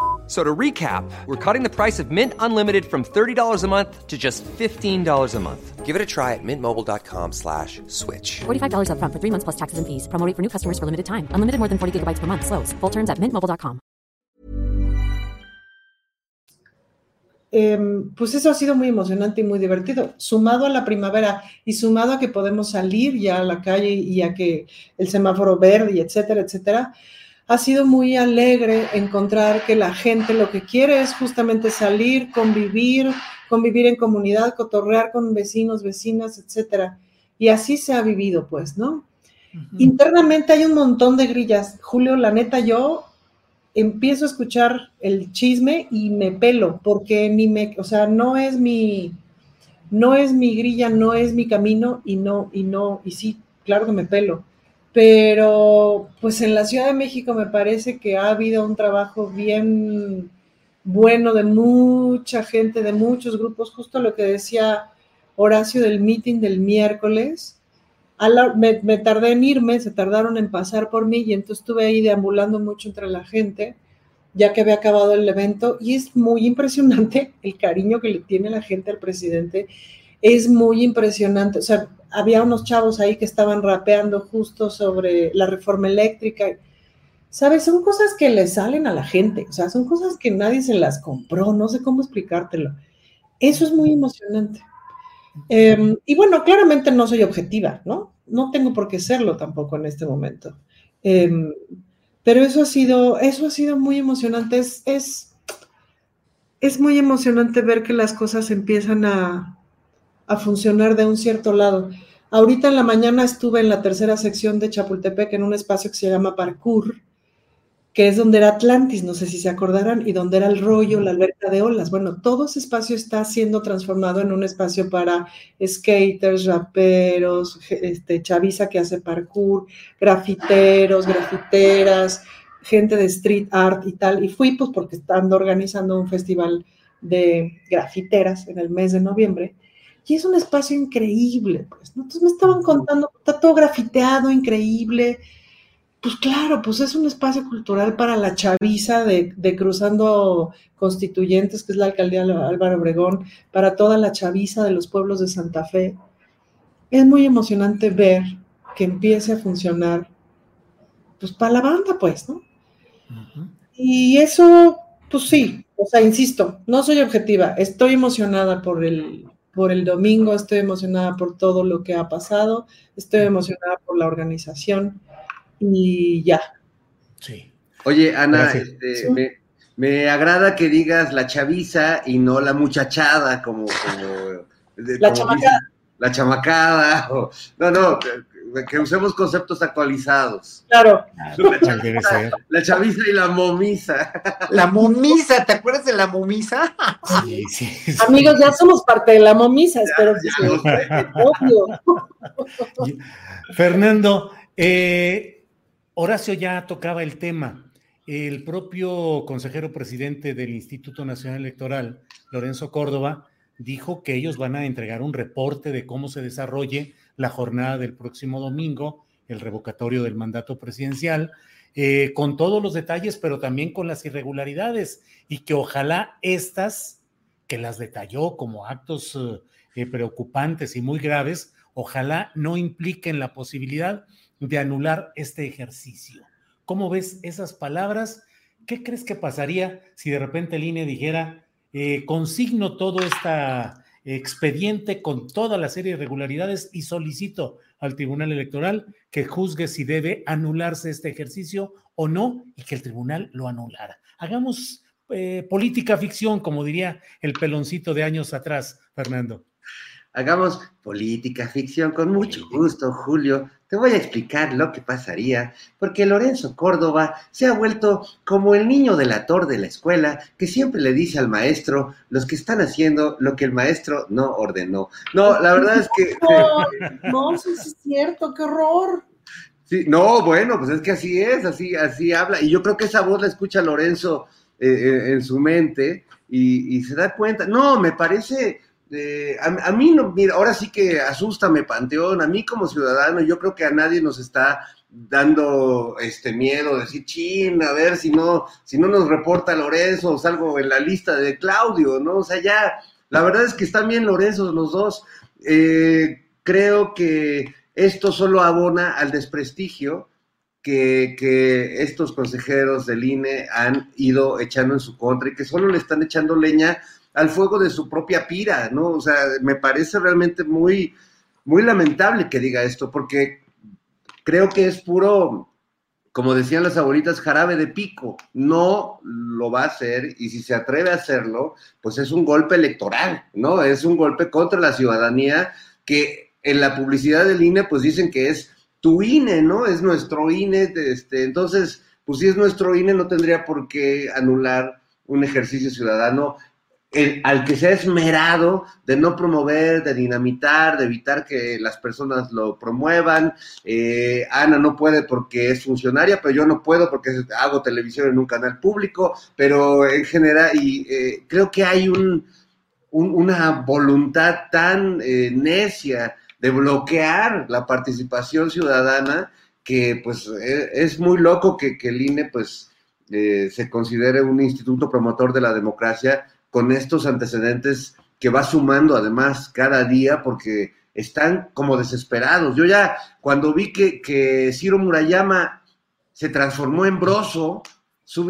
So to recap, we're cutting the price of Mint Unlimited from $30 a month to just $15 a month. Give it a try at mintmobile.com slash switch. $45 up front for three months plus taxes and fees. Promoting for new customers for limited time. Unlimited more than 40 gigabytes per month. Slows. Full terms at mintmobile.com. Eh, pues eso ha sido muy emocionante y muy divertido. Sumado a la primavera y sumado a que podemos salir ya a la calle y a que el semáforo verde y etcétera, etcétera ha sido muy alegre encontrar que la gente lo que quiere es justamente salir, convivir, convivir en comunidad, cotorrear con vecinos, vecinas, etcétera. Y así se ha vivido, pues, ¿no? Internamente hay un montón de grillas. Julio, la neta, yo empiezo a escuchar el chisme y me pelo, porque ni me, o sea, no es mi, no es mi grilla, no es mi camino y no, y no, y sí, claro que me pelo pero pues en la Ciudad de México me parece que ha habido un trabajo bien bueno de mucha gente, de muchos grupos, justo lo que decía Horacio del meeting del miércoles. me, me, tardé en irme, se tardaron en pasar por mí y entonces estuve ahí deambulando mucho entre la gente, ya que había acabado el evento y es muy impresionante el cariño que le tiene la gente al presidente. Es muy impresionante, o sea, había unos chavos ahí que estaban rapeando justo sobre la reforma eléctrica. ¿Sabes? Son cosas que le salen a la gente, o sea, son cosas que nadie se las compró, no sé cómo explicártelo. Eso es muy emocionante. Em, y bueno, claramente no soy objetiva, ¿no? No tengo por qué serlo tampoco en este momento. Em, pero eso ha sido, eso ha sido muy emocionante. Es, es, es muy emocionante ver que las cosas empiezan a, a funcionar de un cierto lado. Ahorita en la mañana estuve en la tercera sección de Chapultepec en un espacio que se llama Parkour, que es donde era Atlantis, no sé si se acordarán, y donde era el rollo, la alberca de olas. Bueno, todo ese espacio está siendo transformado en un espacio para skaters, raperos, este, chaviza que hace parkour, grafiteros, grafiteras, gente de street art y tal. Y fui pues porque están organizando un festival de grafiteras en el mes de noviembre y es un espacio increíble, pues, ¿no? Entonces me estaban contando, está todo grafiteado, increíble. Pues claro, pues es un espacio cultural para la chaviza de, Cruzando Constituyentes, que es la alcaldía Álvaro Obregón, para toda la chaviza de los pueblos de Santa Fe. Es muy emocionante ver que empiece a funcionar, pues para la banda, pues, ¿no? Y eso, pues sí, o sea, insisto, no soy objetiva, estoy emocionada por el, por el domingo, estoy emocionada por todo lo que ha pasado, estoy emocionada por la organización y ya. Sí. Oye, Ana, este, Me agrada que digas la chaviza y no la muchachada, como. como la chamacada. la chamacada. no, no, que usemos conceptos actualizados. Claro. La chaviza, y la momisa. La momisa, ¿te acuerdas de la momisa? Sí, sí, Amigos, ya somos parte de la momisa, espero que Fernando, eh, Horacio ya tocaba el tema. El propio consejero presidente del Instituto Nacional Electoral, Lorenzo Córdoba, dijo que ellos van a entregar un reporte de cómo se desarrolle la jornada del próximo domingo, el revocatorio del mandato presidencial, eh, con todos los detalles, pero también con las irregularidades, y que ojalá estas, que las detalló como actos eh, preocupantes y muy graves, ojalá no impliquen la posibilidad de anular este ejercicio. ¿Cómo ves esas palabras? ¿Qué crees que pasaría si de repente el INE dijera, eh, consigno todo este expediente con toda la serie de irregularidades y solicito al Tribunal Electoral que juzgue si debe anularse este ejercicio o no y que el tribunal lo anulara. Hagamos eh, política ficción, como diría el peloncito de años atrás, Fernando. Hagamos política ficción con mucho gusto, Julio. Te voy a explicar lo que pasaría, porque Lorenzo Córdoba se ha vuelto como el niño delator de la escuela que siempre le dice al maestro los que están haciendo lo que el maestro no ordenó. No, la verdad es que... No, eso es cierto, qué horror. Sí, no, bueno, pues es que así es, así, así habla. Y yo creo que esa voz la escucha Lorenzo eh, eh, en su mente y, y se da cuenta. No, me parece a, mí, no, mira, ahora sí que asústame, Panteón, a mí como ciudadano, yo creo que a nadie nos está dando este miedo, decir, chin, a ver si no, si no nos reporta Lorenzo o salgo en la lista de Claudio, ¿no? O sea, ya, la verdad es que están bien Lorenzo los dos. Eh, creo que esto solo abona al desprestigio que, que, estos consejeros del INE han ido echando en su contra y que solo le están echando leña al fuego de su propia pira, ¿no? O sea, me parece realmente muy, muy lamentable que diga esto, porque creo que es puro, como decían las abuelitas, jarabe de pico. No lo va a hacer y si se atreve a hacerlo, pues es un golpe electoral, ¿no? Es un golpe contra la ciudadanía que en la publicidad del INE, pues dicen que es tu INE, ¿no? Es nuestro INE, este, entonces, pues si es nuestro INE, no tendría por qué anular un ejercicio ciudadano al que se ha esmerado de no promover, de dinamitar, de evitar que las personas lo promuevan. Eh, Ana no puede porque es funcionaria, pero yo no puedo porque hago televisión en un canal público, pero en general, y eh, creo que hay un, una voluntad tan eh, necia de bloquear la participación ciudadana que pues e, es muy loco que, el INE pues se considere un instituto promotor de la democracia con estos antecedentes que va sumando además cada día porque están como desesperados. Yo ya cuando vi que, que Ciro Murayama se transformó en Broso,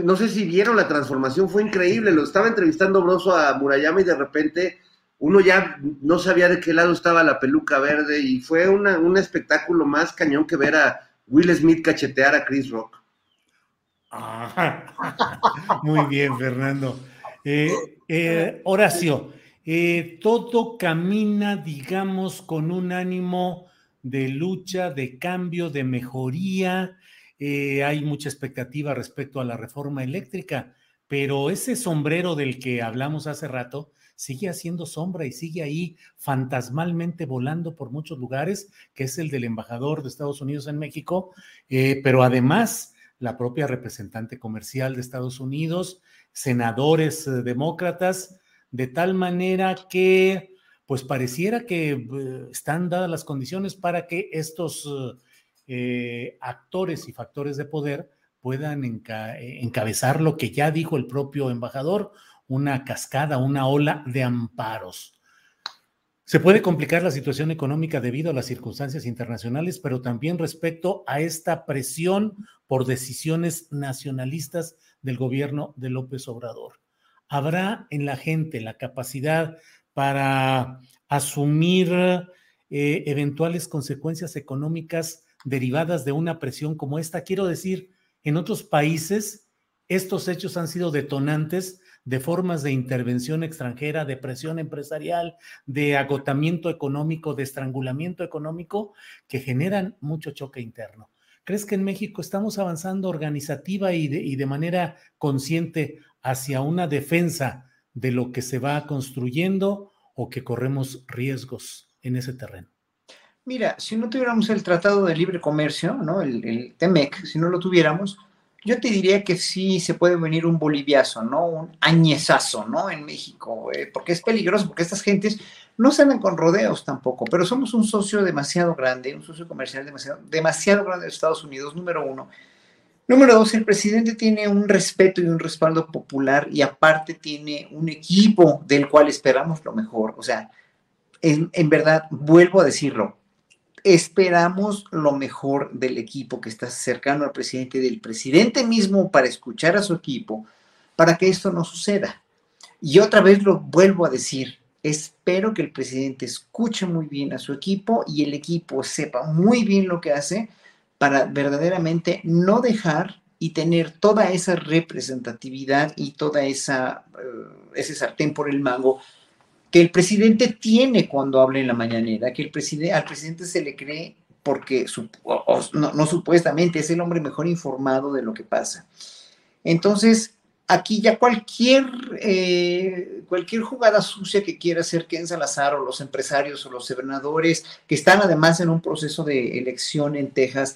no sé si vieron la transformación, fue increíble, lo estaba entrevistando Broso a Murayama y de repente uno ya no sabía de qué lado estaba la peluca verde y fue un espectáculo más cañón que ver a Will Smith cachetear a Chris Rock. muy bien, Fernando. Eh, eh, Horacio, eh, todo camina, digamos, con un ánimo de lucha, de cambio, de mejoría. hay mucha expectativa respecto a la reforma eléctrica, pero ese sombrero del que hablamos hace rato sigue haciendo sombra y sigue ahí fantasmalmente volando por muchos lugares, que es el del embajador de Estados Unidos en México, pero además la propia representante comercial de Estados Unidos, senadores eh, demócratas, de tal manera que pues pareciera que eh, están dadas las condiciones para que estos eh, actores y factores de poder puedan encabezar lo que ya dijo el propio embajador, una cascada, una ola de amparos. Se puede complicar la situación económica debido a las circunstancias internacionales, pero también respecto a esta presión por decisiones nacionalistas del gobierno de López Obrador. ¿Habrá en la gente la capacidad para asumir eh, eventuales consecuencias económicas derivadas de una presión como esta? Quiero decir, en otros países estos hechos han sido detonantes de formas de intervención extranjera, de presión empresarial, de agotamiento económico, de estrangulamiento económico, que generan mucho choque interno. ¿Crees que en México estamos avanzando organizativa y de, y de manera consciente hacia una defensa de lo que se va construyendo o que corremos riesgos en ese terreno? Mira, si no tuviéramos el Tratado de Libre Comercio, ¿no? El, el TEMEC, si no lo tuviéramos, yo te diría que sí se puede venir un boliviazo, ¿no? Un añezazo, ¿no? En México, eh, porque es peligroso, porque estas gentes no se con rodeos tampoco, pero somos un socio demasiado grande, un socio comercial demasiado, demasiado grande de Estados Unidos, número uno. Número dos, el presidente tiene un respeto y un respaldo popular y aparte tiene un equipo del cual esperamos lo mejor. O sea, en verdad, vuelvo a decirlo, esperamos lo mejor del equipo que está cercano al presidente, del presidente mismo para escuchar a su equipo, para que esto no suceda. Y otra vez lo vuelvo a decir, espero que el presidente escuche muy bien a su equipo y el equipo sepa muy bien lo que hace para verdaderamente no dejar y tener toda esa representatividad y toda esa uh, ese sartén por el mango que el presidente tiene cuando habla en la mañanera, que el presidente, al presidente se le cree porque no, supuestamente es el hombre mejor informado de lo que pasa. Entonces, aquí ya cualquier, eh, cualquier jugada sucia que quiera hacer Ken Salazar o los empresarios o los senadores que están además en un proceso de elección en Texas,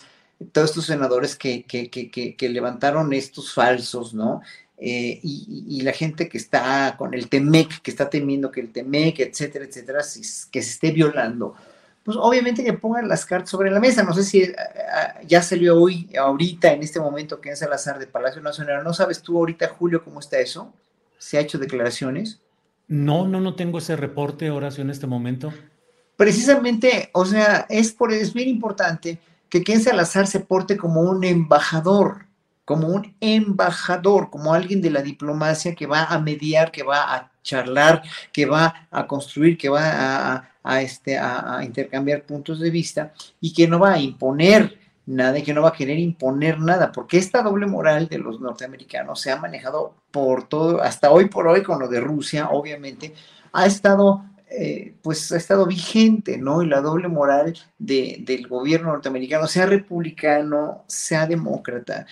todos estos senadores que, que, que, que levantaron estos falsos, ¿no? Eh, y, la gente que está con el TEMEC, que está temiendo que el TEMEC, etcétera, etcétera, que se esté violando, pues obviamente que pongan las cartas sobre la mesa. No sé si eh, eh, ya salió hoy, ahorita, en este momento, que es Salazar de Palacio Nacional. ¿No sabes tú ahorita, Julio, cómo está eso? ¿Se ha hecho declaraciones? No, no, no tengo ese reporte, Horacio, en este momento. Precisamente, o sea, es, por, es bien importante que Ken Salazar se porte como un embajador como un embajador, como alguien de la diplomacia que va a mediar, que va a charlar, que va a construir, que va a, este, a, intercambiar puntos de vista y que no va a imponer nada y que no va a querer imponer nada, porque esta doble moral de los norteamericanos se ha manejado por todo, hasta hoy por hoy con lo de Rusia, obviamente, ha estado eh, pues ha estado vigente, ¿no? Y la doble moral de, del gobierno norteamericano, sea republicano, sea demócrata,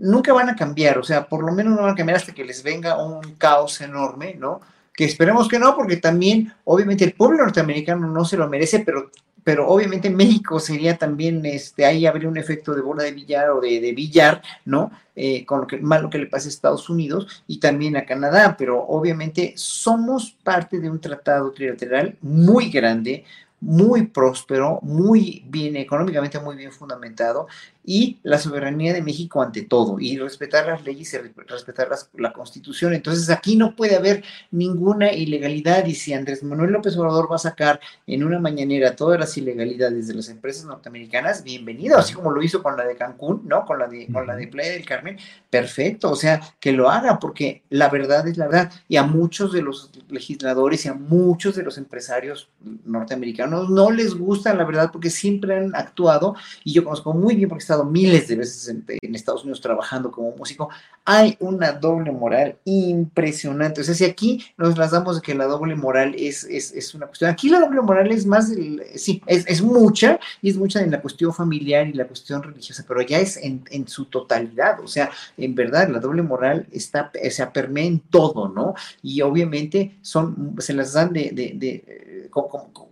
nunca van a cambiar, o sea, por lo menos no van a cambiar hasta que les venga un caos enorme, ¿no? Que esperemos que no, porque también, obviamente, el pueblo norteamericano no se lo merece, pero, pero obviamente México sería también, este, ahí habría un efecto de bola de billar o de, de billar, ¿no? Eh, con lo que malo que le pase a Estados Unidos y también a Canadá, pero obviamente somos parte de un tratado trilateral muy grande, muy próspero, muy bien, económicamente muy bien fundamentado, y la soberanía de México ante todo, y respetar las leyes y respetar la constitución. Entonces aquí no puede haber ninguna ilegalidad, y si Andrés Manuel López Obrador va a sacar en una mañanera todas las ilegalidades de las empresas norteamericanas, bienvenido, así como lo hizo con la de Cancún, ¿no? Con la de, con la de Playa del Carmen, perfecto, o sea, que lo haga, porque la verdad es la verdad, y a muchos de los legisladores y a muchos de los empresarios norteamericanos, no les gusta la verdad porque siempre han actuado, y yo conozco muy bien porque he estado miles de veces en, Estados Unidos trabajando como músico, hay una doble moral impresionante. O sea, si aquí nos las damos de que la doble moral es, es, una cuestión, aquí la doble moral es más, sí, es, mucha, y es mucha en la cuestión familiar y la cuestión religiosa, pero ya es en, su totalidad, o sea, en verdad, la doble moral está, se permea en todo, ¿no? Y obviamente son, se las dan de, de, de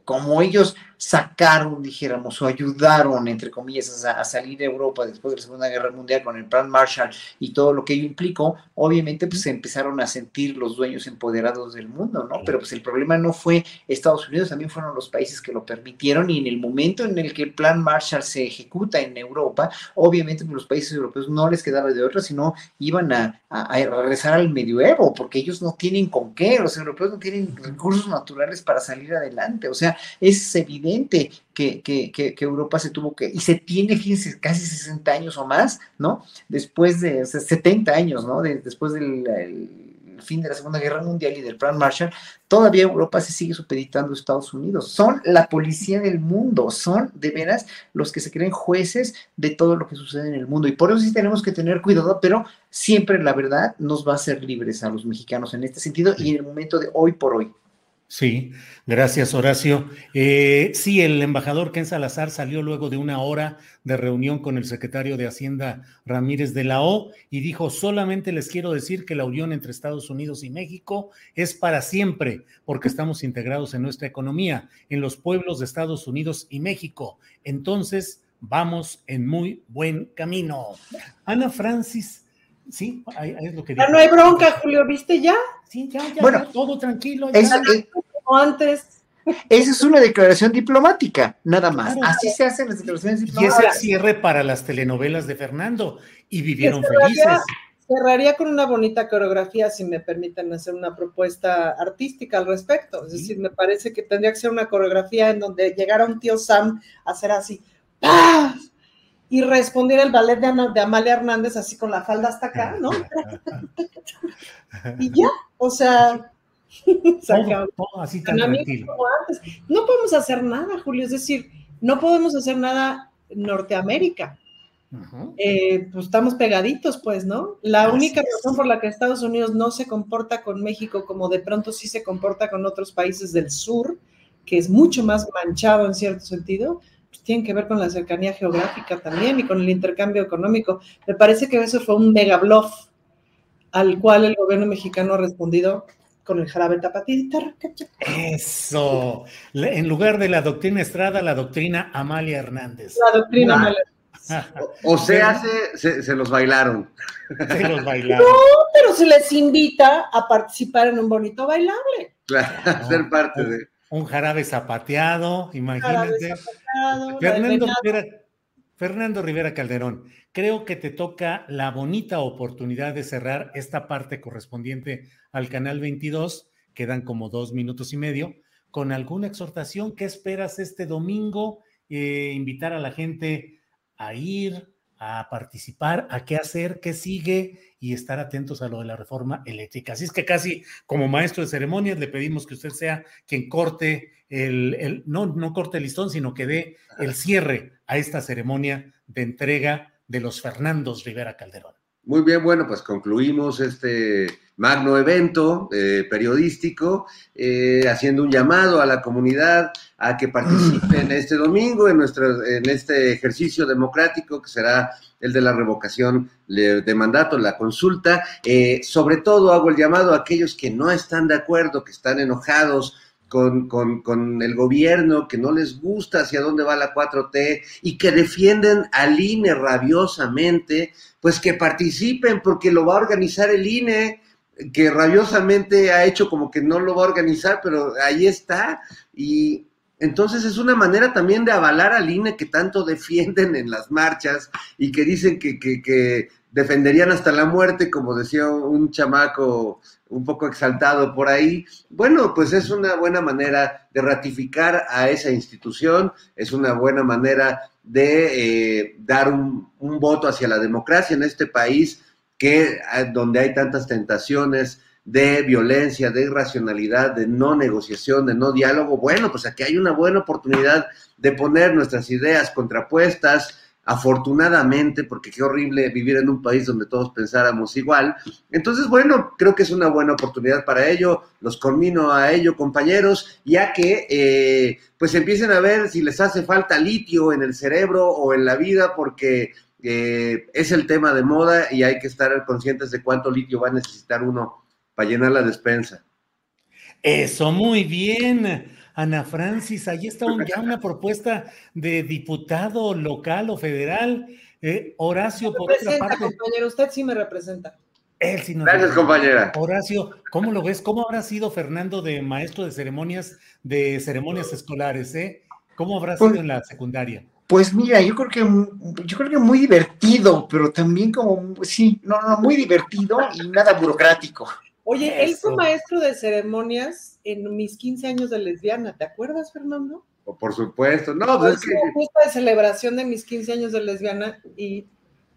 como ellos sacaron, dijéramos, o ayudaron, entre comillas, a, salir de Europa después de la Segunda Guerra Mundial con el Plan Marshall y todo lo que ello implicó, obviamente pues se empezaron a sentir los dueños empoderados del mundo, ¿no? Pero pues el problema no fue Estados Unidos, también fueron los países que lo permitieron y en el momento en el que el Plan Marshall se ejecuta en Europa, obviamente pues, los países europeos no les quedaba de otra, sino iban a, a regresar al medioevo, porque ellos no tienen con qué, los europeos no tienen recursos naturales para salir adelante, o sea, es evidente que, Europa se tuvo que, y se tiene, fíjense, casi 60 años o más, ¿no? Después de 70 años, ¿no? después del del fin de la Segunda Guerra Mundial y del Plan Marshall, todavía Europa se sigue supeditando a Estados Unidos. Son la policía del mundo, son de veras los que se creen jueces de todo lo que sucede en el mundo. Y por eso sí tenemos que tener cuidado, pero siempre la verdad nos va a hacer libres a los mexicanos en este sentido y en el momento de hoy por hoy. Sí, gracias Horacio. Eh, sí, el embajador Ken Salazar salió luego de una hora de reunión con el secretario de Hacienda Ramírez de la O y dijo, solamente les quiero decir que la unión entre Estados Unidos y México es para siempre, porque estamos integrados en nuestra economía, en los pueblos de Estados Unidos y México. Entonces, vamos en muy buen camino. Ana Francis. Sí, ahí, es lo que Ya no hay bronca, Julio, ¿viste ya? Sí, ya, ya, Bueno, ya, todo tranquilo. Es- ya. eh, Como antes. esa es una declaración diplomática, nada más. Claro. Así se hacen las declaraciones Y es el diplomáticas. cierre para las telenovelas de Fernando y vivieron cerraría- felices. Cerraría con una bonita coreografía, si me permiten hacer una propuesta artística al respecto. Es decir, me parece que tendría que ser una coreografía en donde llegara un tío Sam a hacer así, ¡pah! Y respondiera el ballet de, Ana- de Amalia Hernández así con la falda hasta acá, ¿no? Y ya, o sea. Todo, todo así tan tranquilo. No podemos hacer nada, Julio, es decir, no podemos hacer nada en Norteamérica. Eh, pues estamos pegaditos, pues, ¿no? La única razón por la que Estados Unidos no se comporta con México como de pronto sí se comporta con otros países del sur, que es mucho más manchado en cierto sentido, pues tiene que ver con la cercanía geográfica también y con el intercambio económico. Me parece que eso fue un mega bluff al cual el gobierno mexicano ha respondido con el jarabe tapatito. Eso. En lugar de la doctrina Estrada, la doctrina Amalia Hernández. La doctrina Ah. mala. O sea, se, se, se los bailaron. Se los bailaron. Pero se les invita a participar en un bonito bailable. Claro, ser parte de. Un jarabe zapateado, imagínate. Jarabe zapateado, Fernando venado. Rivera, Fernando Rivera Calderón, creo que te toca la bonita oportunidad de cerrar esta parte correspondiente al canal 22, quedan como dos minutos y medio, con alguna exhortación. ¿Qué esperas este domingo? Eh, invitar a la gente a ir, a participar, a qué hacer, qué sigue y estar atentos a lo de la reforma eléctrica. Así es que casi como maestro de ceremonias le pedimos que usted sea quien corte el, el- no, no corte el listón, sino que dé el cierre a esta ceremonia de entrega de los Fernandos Rivera Calderón. Muy bien, bueno, pues concluimos este magno evento eh, periodístico, eh, haciendo un llamado a la comunidad a que participen este domingo en, nuestro, en este ejercicio democrático que será el de la revocación de, mandato, la consulta. Eh, sobre todo hago el llamado a aquellos que no están de acuerdo, que están enojados, con, con, con, el gobierno, que no les gusta hacia dónde va la 4T y que defienden al INE rabiosamente, pues que participen porque lo va a organizar el INE, que rabiosamente ha hecho como que no lo va a organizar, pero ahí está. Y entonces es una manera también de avalar al INE que tanto defienden en las marchas y que dicen que, que, defenderían hasta la muerte, como decía un chamaco un poco exaltado por ahí. Bueno, pues es una buena manera de ratificar a esa institución, es una buena manera de eh, dar un, un, voto hacia la democracia en este país que donde hay tantas tentaciones de violencia, de irracionalidad, de no negociación, de no diálogo. Bueno, pues aquí hay una buena oportunidad de poner nuestras ideas contrapuestas, afortunadamente, porque qué horrible vivir en un país donde todos pensáramos igual. Entonces, bueno, creo que es una buena oportunidad para ello. Los conmino a ello, compañeros, ya que eh, pues empiecen a ver si les hace falta litio en el cerebro o en la vida, porque eh, es el tema de moda y hay que estar conscientes de cuánto litio va a necesitar uno para llenar la despensa. Eso, muy bien. Ana Francis, ahí está un, ya una propuesta de diputado local o federal. Eh, Horacio, me por representa, otra parte. compañero, usted sí me representa. Él sí nos Gracias, compañera. Horacio, ¿cómo lo ves? ¿Cómo habrá sido Fernando de maestro de ceremonias, de ceremonias escolares, eh? ¿Cómo habrá sido Pues- en la secundaria? Pues mira, yo creo que yo creo que muy divertido, pero también como sí, no, no, muy divertido y nada burocrático. Oye, él fue maestro de ceremonias en mis 15 años de lesbiana, ¿te acuerdas, Fernando? Por supuesto. No, pues es Fue que fiesta de celebración de mis 15 años de lesbiana y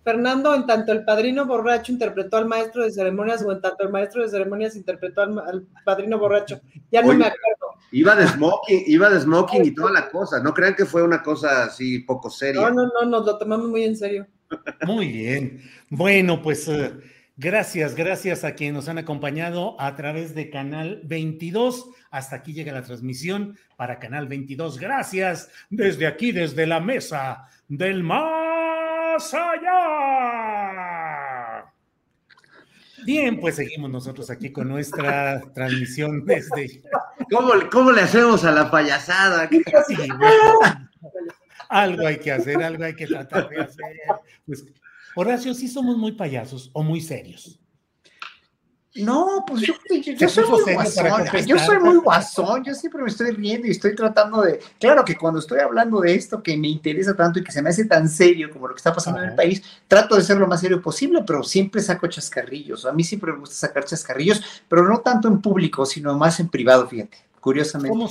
Fernando, en tanto el padrino borracho interpretó al maestro de ceremonias o en tanto el maestro de ceremonias interpretó al, padrino borracho. Ya no me acuerdo. Iba de smoking, iba de smoking y toda la cosa. No crean que fue una cosa así poco seria. No, no, no, nos lo tomamos muy en serio. Muy bien. Bueno, pues eh, gracias, gracias a quienes nos han acompañado a través de Canal 22. Hasta aquí llega la transmisión para Canal 22. Gracias desde aquí, desde la mesa del más allá. Bien, pues seguimos nosotros aquí con nuestra transmisión desde. ¿Cómo, cómo le hacemos a la payasada? algo hay que hacer, algo hay que tratar de hacer. Pues, Horacio, sí somos muy payasos o muy serios. No, pues yo, soy muy guasón, yo soy muy guasón, yo siempre me estoy riendo y estoy tratando de, claro que cuando estoy hablando de esto que me interesa tanto y que se me hace tan serio como lo que está pasando en el país, trato de ser lo más serio posible, pero siempre saco chascarrillos, a mí siempre me gusta sacar chascarrillos, pero no tanto en público, sino más en privado, fíjate, curiosamente. ¿Cómo,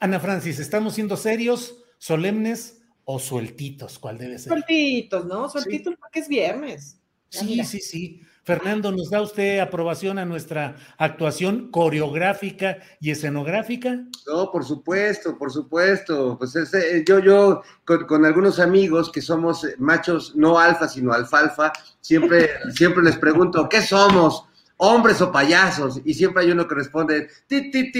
Ana Francis, estamos siendo serios, solemnes o sueltitos, ¿cuál debe ser? Sueltitos, ¿no? Sueltitos porque es viernes. Sí, sí, sí. Fernando, ¿nos da usted aprobación a nuestra actuación coreográfica y escenográfica? No, por supuesto, por supuesto. Pues eh, yo, yo, con, algunos amigos que somos machos no alfa, sino alfalfa, siempre, siempre les pregunto, ¿qué somos? ¿Hombres o payasos? Y siempre hay uno que responde, ti, ti,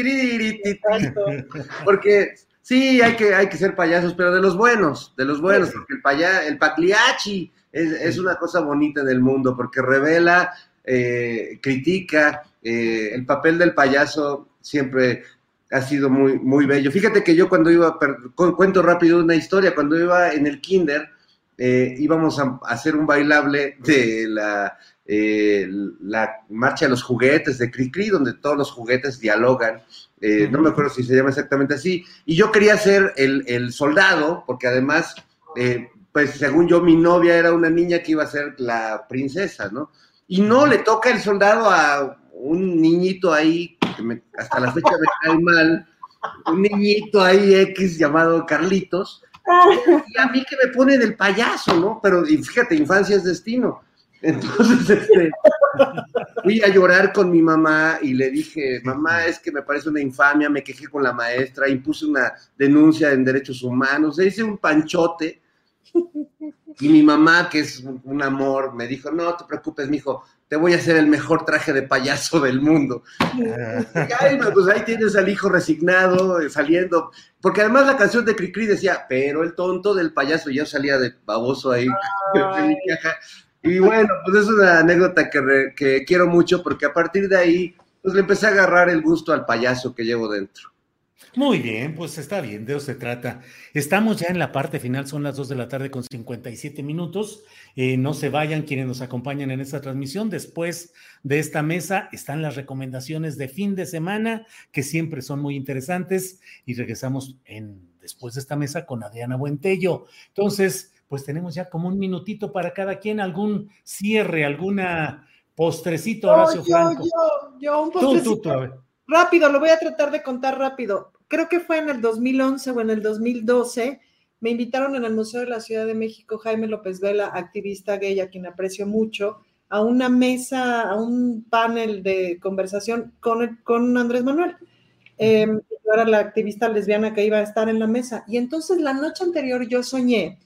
porque Sí, hay que, hay que ser payasos, pero de los buenos, de los buenos, porque el paya, el pagliacci es, una cosa bonita en el mundo, porque revela, eh, critica, eh, el papel del payaso siempre ha sido muy, muy bello. Fíjate que yo cuando iba, cuento rápido una historia, cuando iba en el kinder, eh, íbamos a hacer un bailable de la, la marcha de los juguetes de Cricri, donde todos los juguetes dialogan. Eh, no me acuerdo si se llama exactamente así, y yo quería ser el, soldado, porque además, eh, pues según yo, mi novia era una niña que iba a ser la princesa, ¿no? Y no le toca el soldado a un niñito ahí, que hasta la fecha me cae mal, un niñito ahí X llamado Carlitos, y a mí que me pone del payaso, ¿no? Pero y fíjate, infancia es destino. Entonces, este, fui a llorar con mi mamá y le dije, mamá, es que me parece una infamia, me quejé con la maestra, impuse una denuncia en derechos humanos, hice un panchote. Y mi mamá, que es un amor, me dijo, no te preocupes, mijo, te voy a hacer el mejor traje de payaso del mundo. y pues ahí tienes al hijo resignado, eh, saliendo, porque además la canción de Cricri decía, pero el tonto del payaso, ya salía de baboso ahí. Y bueno, pues es una anécdota que, quiero mucho porque a partir de ahí, pues le empecé a agarrar el gusto al payaso que llevo dentro. Muy bien, pues está bien, de eso se trata. Estamos ya en la parte final, son las 2 de la tarde con 57 minutos. Eh, no se vayan quienes nos acompañan en esta transmisión. Después de esta mesa están las recomendaciones de fin de semana, que siempre son muy interesantes. Y regresamos en, después de esta mesa con Adriana Buentello. Entonces, pues tenemos ya como un minutito para cada quien, algún cierre, alguna postrecito, Horacio yo, Franco. Yo, yo, un postrecito. Rápido, lo voy a tratar de contar rápido. Creo que fue en el 2011 o en el 2012. Me invitaron en el Museo de la Ciudad de México Jaime López Vela, activista gay, a quien aprecio mucho, a una mesa, a un panel de conversación con, con Andrés Manuel. Eh, era la activista lesbiana que iba a estar en la mesa. Y entonces la noche anterior yo soñé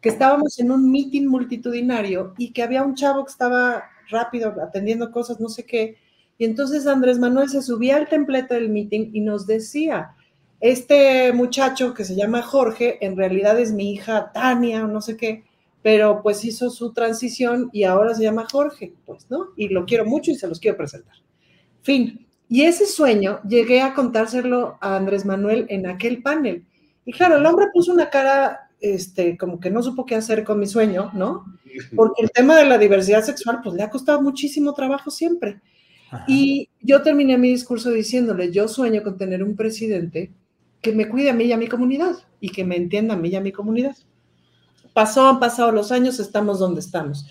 que estábamos en un meeting multitudinario y que había un chavo que estaba rápido atendiendo cosas, no sé qué, y entonces Andrés Manuel se subía al templete del meeting y nos decía, este muchacho que se llama Jorge, en realidad es mi hija Tania o no sé qué, pero pues hizo su transición y ahora se llama Jorge, pues, ¿no? Y lo quiero mucho y se los quiero presentar. Fin. Y ese sueño llegué a contárselo a Andrés Manuel en aquel panel. Y claro, el hombre puso una cara este, como que no supo qué hacer con mi sueño, ¿no? Porque el tema de la diversidad sexual, pues le ha costado muchísimo trabajo siempre. Y yo terminé mi discurso diciéndole, yo sueño con tener un presidente que me cuide a mí y a mi comunidad y que me entienda a mí y a mi comunidad. Pasó, han pasado los años, estamos donde estamos.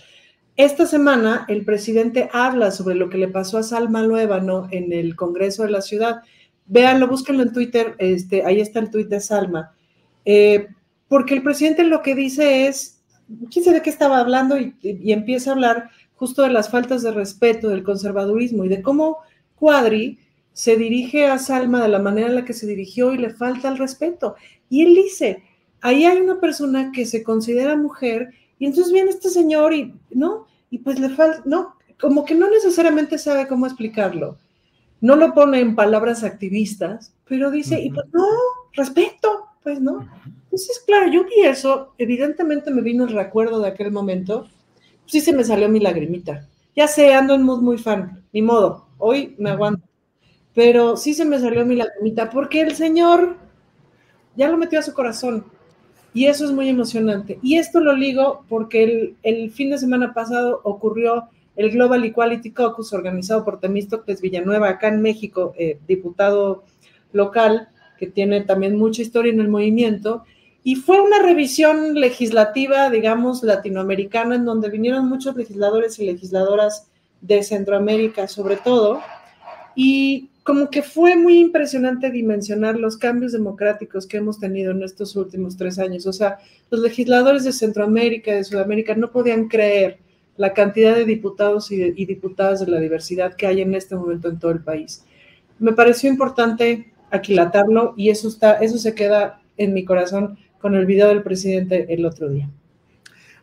Esta semana el presidente habla sobre lo que le pasó a Salma Luébano en el Congreso de la Ciudad. Véanlo, búsquenlo en Twitter, este, ahí está el tuit de Salma. Eh, porque el presidente lo que dice es, quién sabe qué estaba hablando y, y empieza a hablar justo de las faltas de respeto, del conservadurismo y de cómo Cuadri se dirige a Salma de la manera en la que se dirigió y le falta el respeto. Y él dice, ahí hay una persona que se considera mujer y entonces viene este señor y, ¿no? Y pues le falta, no, como que no necesariamente sabe cómo explicarlo. No lo pone en palabras activistas, pero dice, y pues no, respeto, pues no. Entonces, claro, yo vi eso, evidentemente me vino el recuerdo de aquel momento, sí se me salió mi lagrimita. Ya sé, ando en mood muy fan, ni modo, hoy me aguanto. Pero sí se me salió mi lagrimita, porque el Señor ya lo metió a su corazón. Y eso es muy emocionante. Y esto lo ligo porque el, el fin de semana pasado ocurrió el Global Equality Caucus organizado por Temístocles Villanueva, acá en México, eh, diputado local, que tiene también mucha historia en el movimiento, y fue una revisión legislativa, digamos, latinoamericana, en donde vinieron muchos legisladores y legisladoras de Centroamérica, sobre todo, y como que fue muy impresionante dimensionar los cambios democráticos que hemos tenido en estos últimos tres años. O sea, los legisladores de Centroamérica y de Sudamérica no podían creer la cantidad de diputados y, de, y, diputadas de la diversidad que hay en este momento en todo el país. Me pareció importante aquilatarlo y eso, está, eso se queda en mi corazón con el video del presidente el otro día.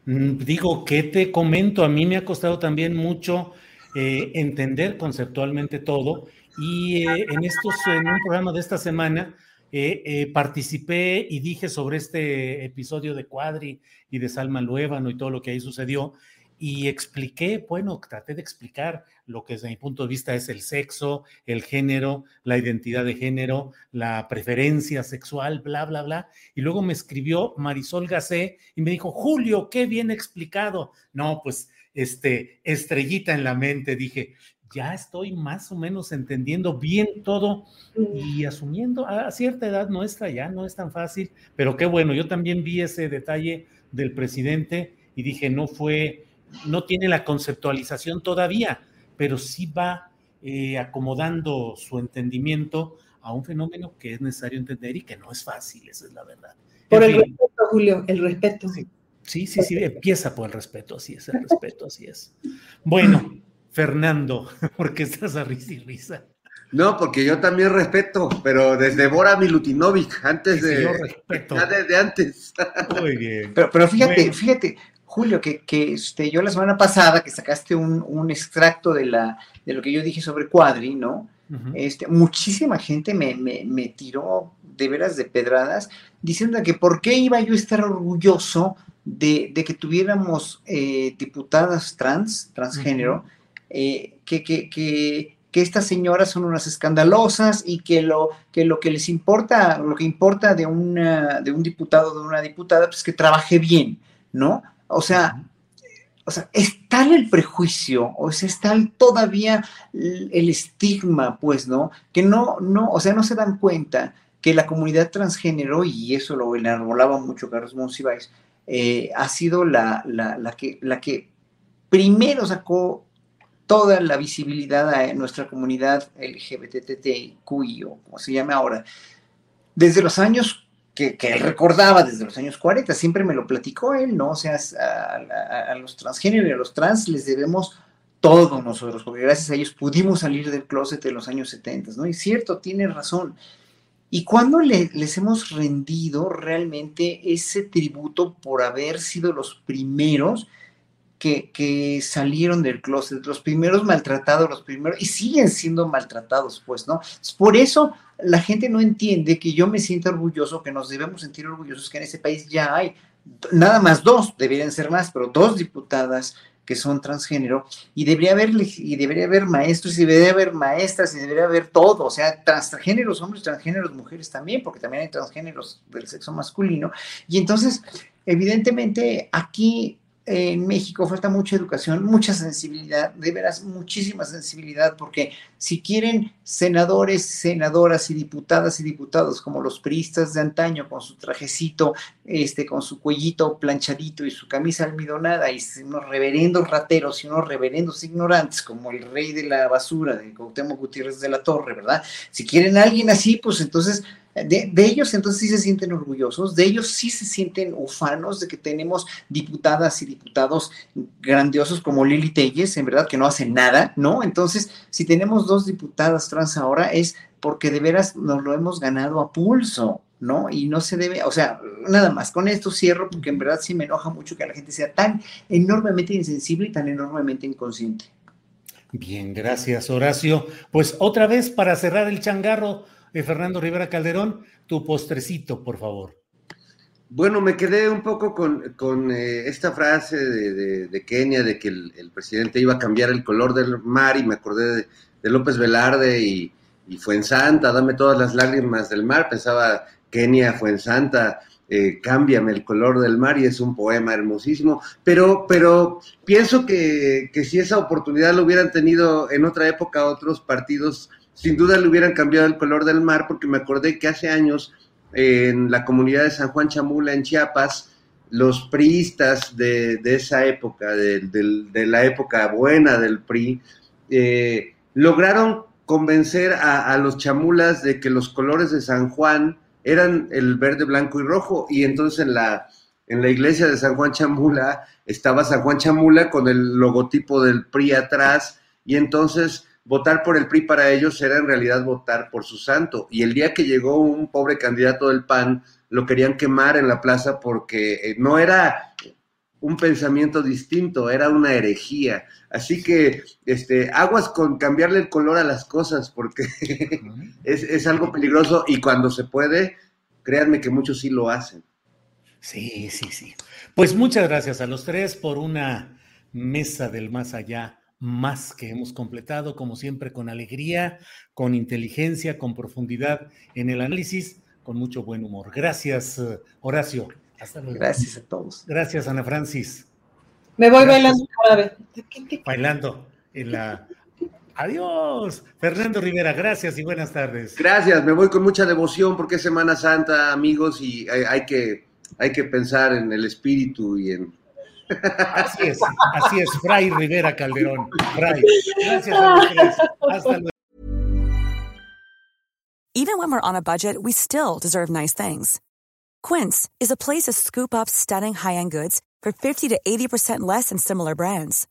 Digo, ¿qué te comento? A mí me ha costado también mucho eh, entender conceptualmente todo y eh, en estos, en un programa de esta semana, eh, participé y dije sobre este episodio de Cuadri y de Salma Luébano y todo lo que ahí sucedió y expliqué, bueno, traté de explicar lo que desde mi punto de vista es el sexo, el género, la identidad de género, la preferencia sexual, bla, bla, bla. Y luego me escribió Marisol Gacé y me dijo, Julio, qué bien explicado. No, pues, este, estrellita en la mente, dije, ya estoy más o menos entendiendo bien todo y asumiendo a cierta edad nuestra ya no es tan fácil, pero qué bueno, yo también vi ese detalle del presidente y dije, no fue, no tiene la conceptualización todavía, pero sí va eh, acomodando su entendimiento a un fenómeno que es necesario entender y que no es fácil, esa es la verdad. Por en el fin, respeto, Julio, el respeto. Sí, sí, sí, sí, empieza por el respeto, así es, el respeto, así es. Bueno. Fernando, porque estás a risa y risa. No, porque yo también respeto, pero desde Bora Milutinovic, antes de. Yo respeto. Ya desde antes. Muy bien. Pero, pero fíjate, bueno. fíjate, Julio, que, que este, yo la semana pasada que sacaste un, un, extracto de, la, de lo que yo dije sobre Cuadri, ¿no? Uh -huh. este, muchísima gente me, me, me, tiró de veras de pedradas diciendo que por qué iba yo a estar orgulloso de, de que tuviéramos eh, diputadas trans, transgénero. Uh -huh eh, que, que, que, que, estas señoras son unas escandalosas y que lo, que lo que les importa, lo que importa de, una, de un diputado o de una diputada, pues que trabaje bien, ¿no? O sea, o sea, es tal el prejuicio, o sea, es tal todavía el estigma, pues, ¿no? Que no, no, o sea, no se dan cuenta que la comunidad transgénero, y eso lo enarbolaba mucho Carlos Monsiváis, eh, ha sido la, la, la, que, la que primero sacó toda la visibilidad a nuestra comunidad LGBTTIQI o como se llame ahora, desde los años que, que, él recordaba, desde los años 40, siempre me lo platicó él, ¿no? O sea, a, a, a los transgéneros y a los trans les debemos todo nosotros, porque gracias a ellos pudimos salir del closet en los años 70, ¿no? Y cierto, tiene razón. ¿Y cuando le, les hemos rendido realmente ese tributo por haber sido los primeros que, salieron del closet, los primeros maltratados, los primeros, y siguen siendo maltratados, pues, ¿no? Por eso la gente no entiende que yo me siento orgulloso, que nos debemos sentir orgullosos que en ese país ya hay nada más dos, deberían ser más, pero dos diputadas que son transgénero, y debería haber, y debería haber maestros, y debería haber maestras, y debería haber todo, o sea, transgéneros, hombres, transgéneros, mujeres también, porque también hay transgéneros del sexo masculino, y entonces, evidentemente, aquí en México falta mucha educación, mucha sensibilidad, de veras muchísima sensibilidad, porque si quieren senadores, senadoras y diputadas y diputados como los priistas de antaño, con su trajecito, este, con su cuellito planchadito y su camisa almidonada, y unos reverendos rateros y unos reverendos ignorantes, como el rey de la basura de Cuauhtémoc Gutiérrez de la Torre, ¿verdad? Si quieren a alguien así, pues entonces de, ellos entonces sí se sienten orgullosos, de ellos sí se sienten ufanos de que tenemos diputadas y diputados grandiosos como Lili Telles, en verdad que no hacen nada, ¿no? Entonces, si tenemos dos diputadas trans ahora es porque de veras nos lo hemos ganado a pulso, ¿no? Y no se debe, o sea, nada más, con esto cierro porque en verdad sí me enoja mucho que la gente sea tan enormemente insensible y tan enormemente inconsciente. Bien, gracias Horacio. Pues otra vez para cerrar el changarro de Fernando Rivera Calderón, tu postrecito, por favor. Bueno, me quedé un poco con, eh, esta frase de, Kenia de que el, presidente iba a cambiar el color del mar y me acordé de, López Velarde y, y dame todas las lágrimas del mar, pensaba Kenia Fuensanta, eh, cámbiame el color del mar y es un poema hermosísimo, pero, pero pienso que, si esa oportunidad lo hubieran tenido en otra época otros partidos, sin duda le hubieran cambiado el color del mar, porque me acordé que hace años en la comunidad de San Juan Chamula, en Chiapas, los priistas de, esa época, de, la época buena del PRI, eh, lograron convencer a, a, los chamulas de que los colores de San Juan eran el verde, blanco y rojo. Y entonces en la, en la iglesia de San Juan Chamula estaba San Juan Chamula con el logotipo del PRI atrás. Y entonces votar por el PRI para ellos era en realidad votar por su santo. Y el día que llegó un pobre candidato del PAN, lo querían quemar en la plaza porque eh, no era un pensamiento distinto, era una herejía. Así que este, aguas con cambiarle el color a las cosas, porque es, es, algo peligroso y cuando se puede, créanme que muchos sí lo hacen. Sí, sí, sí. Pues muchas gracias a los tres por una mesa del más allá más que hemos completado, como siempre, con alegría, con inteligencia, con profundidad en el análisis, con mucho buen humor. Gracias, Horacio. Hasta luego. Gracias a todos. Gracias, Ana Francis. Me voy bailando Bailando en la. Adiós, Fernando Rivera, gracias y buenas tardes. Gracias, me voy con mucha devoción porque es Semana Santa, amigos, y hay, que, hay que pensar en el espíritu y en... Así es, así es, Fray Rivera Calderón. Fray, gracias ah. a Hasta luego. Even when we're on a budget, we still deserve nice things. Quince is a place to scoop up stunning high-end goods for 50 to 80% less than similar brands.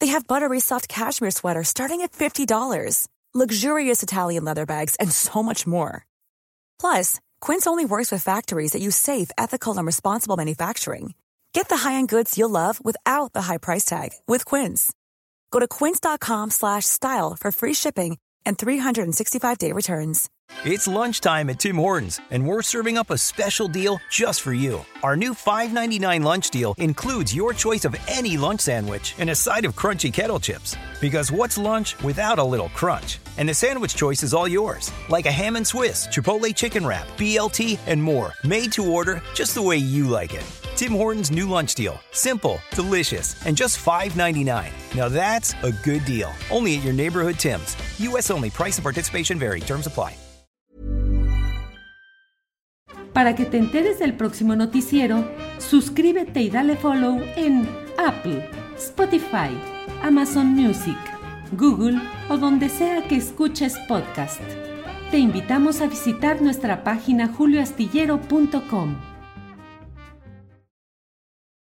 They have buttery soft cashmere sweaters starting at $50, luxurious Italian leather bags, and so much more. Plus, Quince only works with factories that use safe, ethical, and responsible manufacturing. Get the high-end goods you'll love without the high price tag with Quince. Go to quince.com/style for free shipping and 365-day returns. It's lunchtime at Tim Hortons, and we're serving up a special deal just for you. Our new $5.99 lunch deal includes your choice of any lunch sandwich and a side of crunchy kettle chips. Because what's lunch without a little crunch? And the sandwich choice is all yours, like a ham and Swiss, Chipotle chicken wrap, BLT, and more, made to order just the way you like it. Tim Hortons new lunch deal. Simple, delicious, and just $5.99. Now that's a good deal. Only at your neighborhood Tim's. U.S. only. Price and participation vary. Terms apply. Para que te enteres del próximo noticiero, suscríbete y dale follow en Apple, Spotify, Amazon Music, Google o donde sea que escuches podcast. Te invitamos a visitar nuestra página julioastillero.com.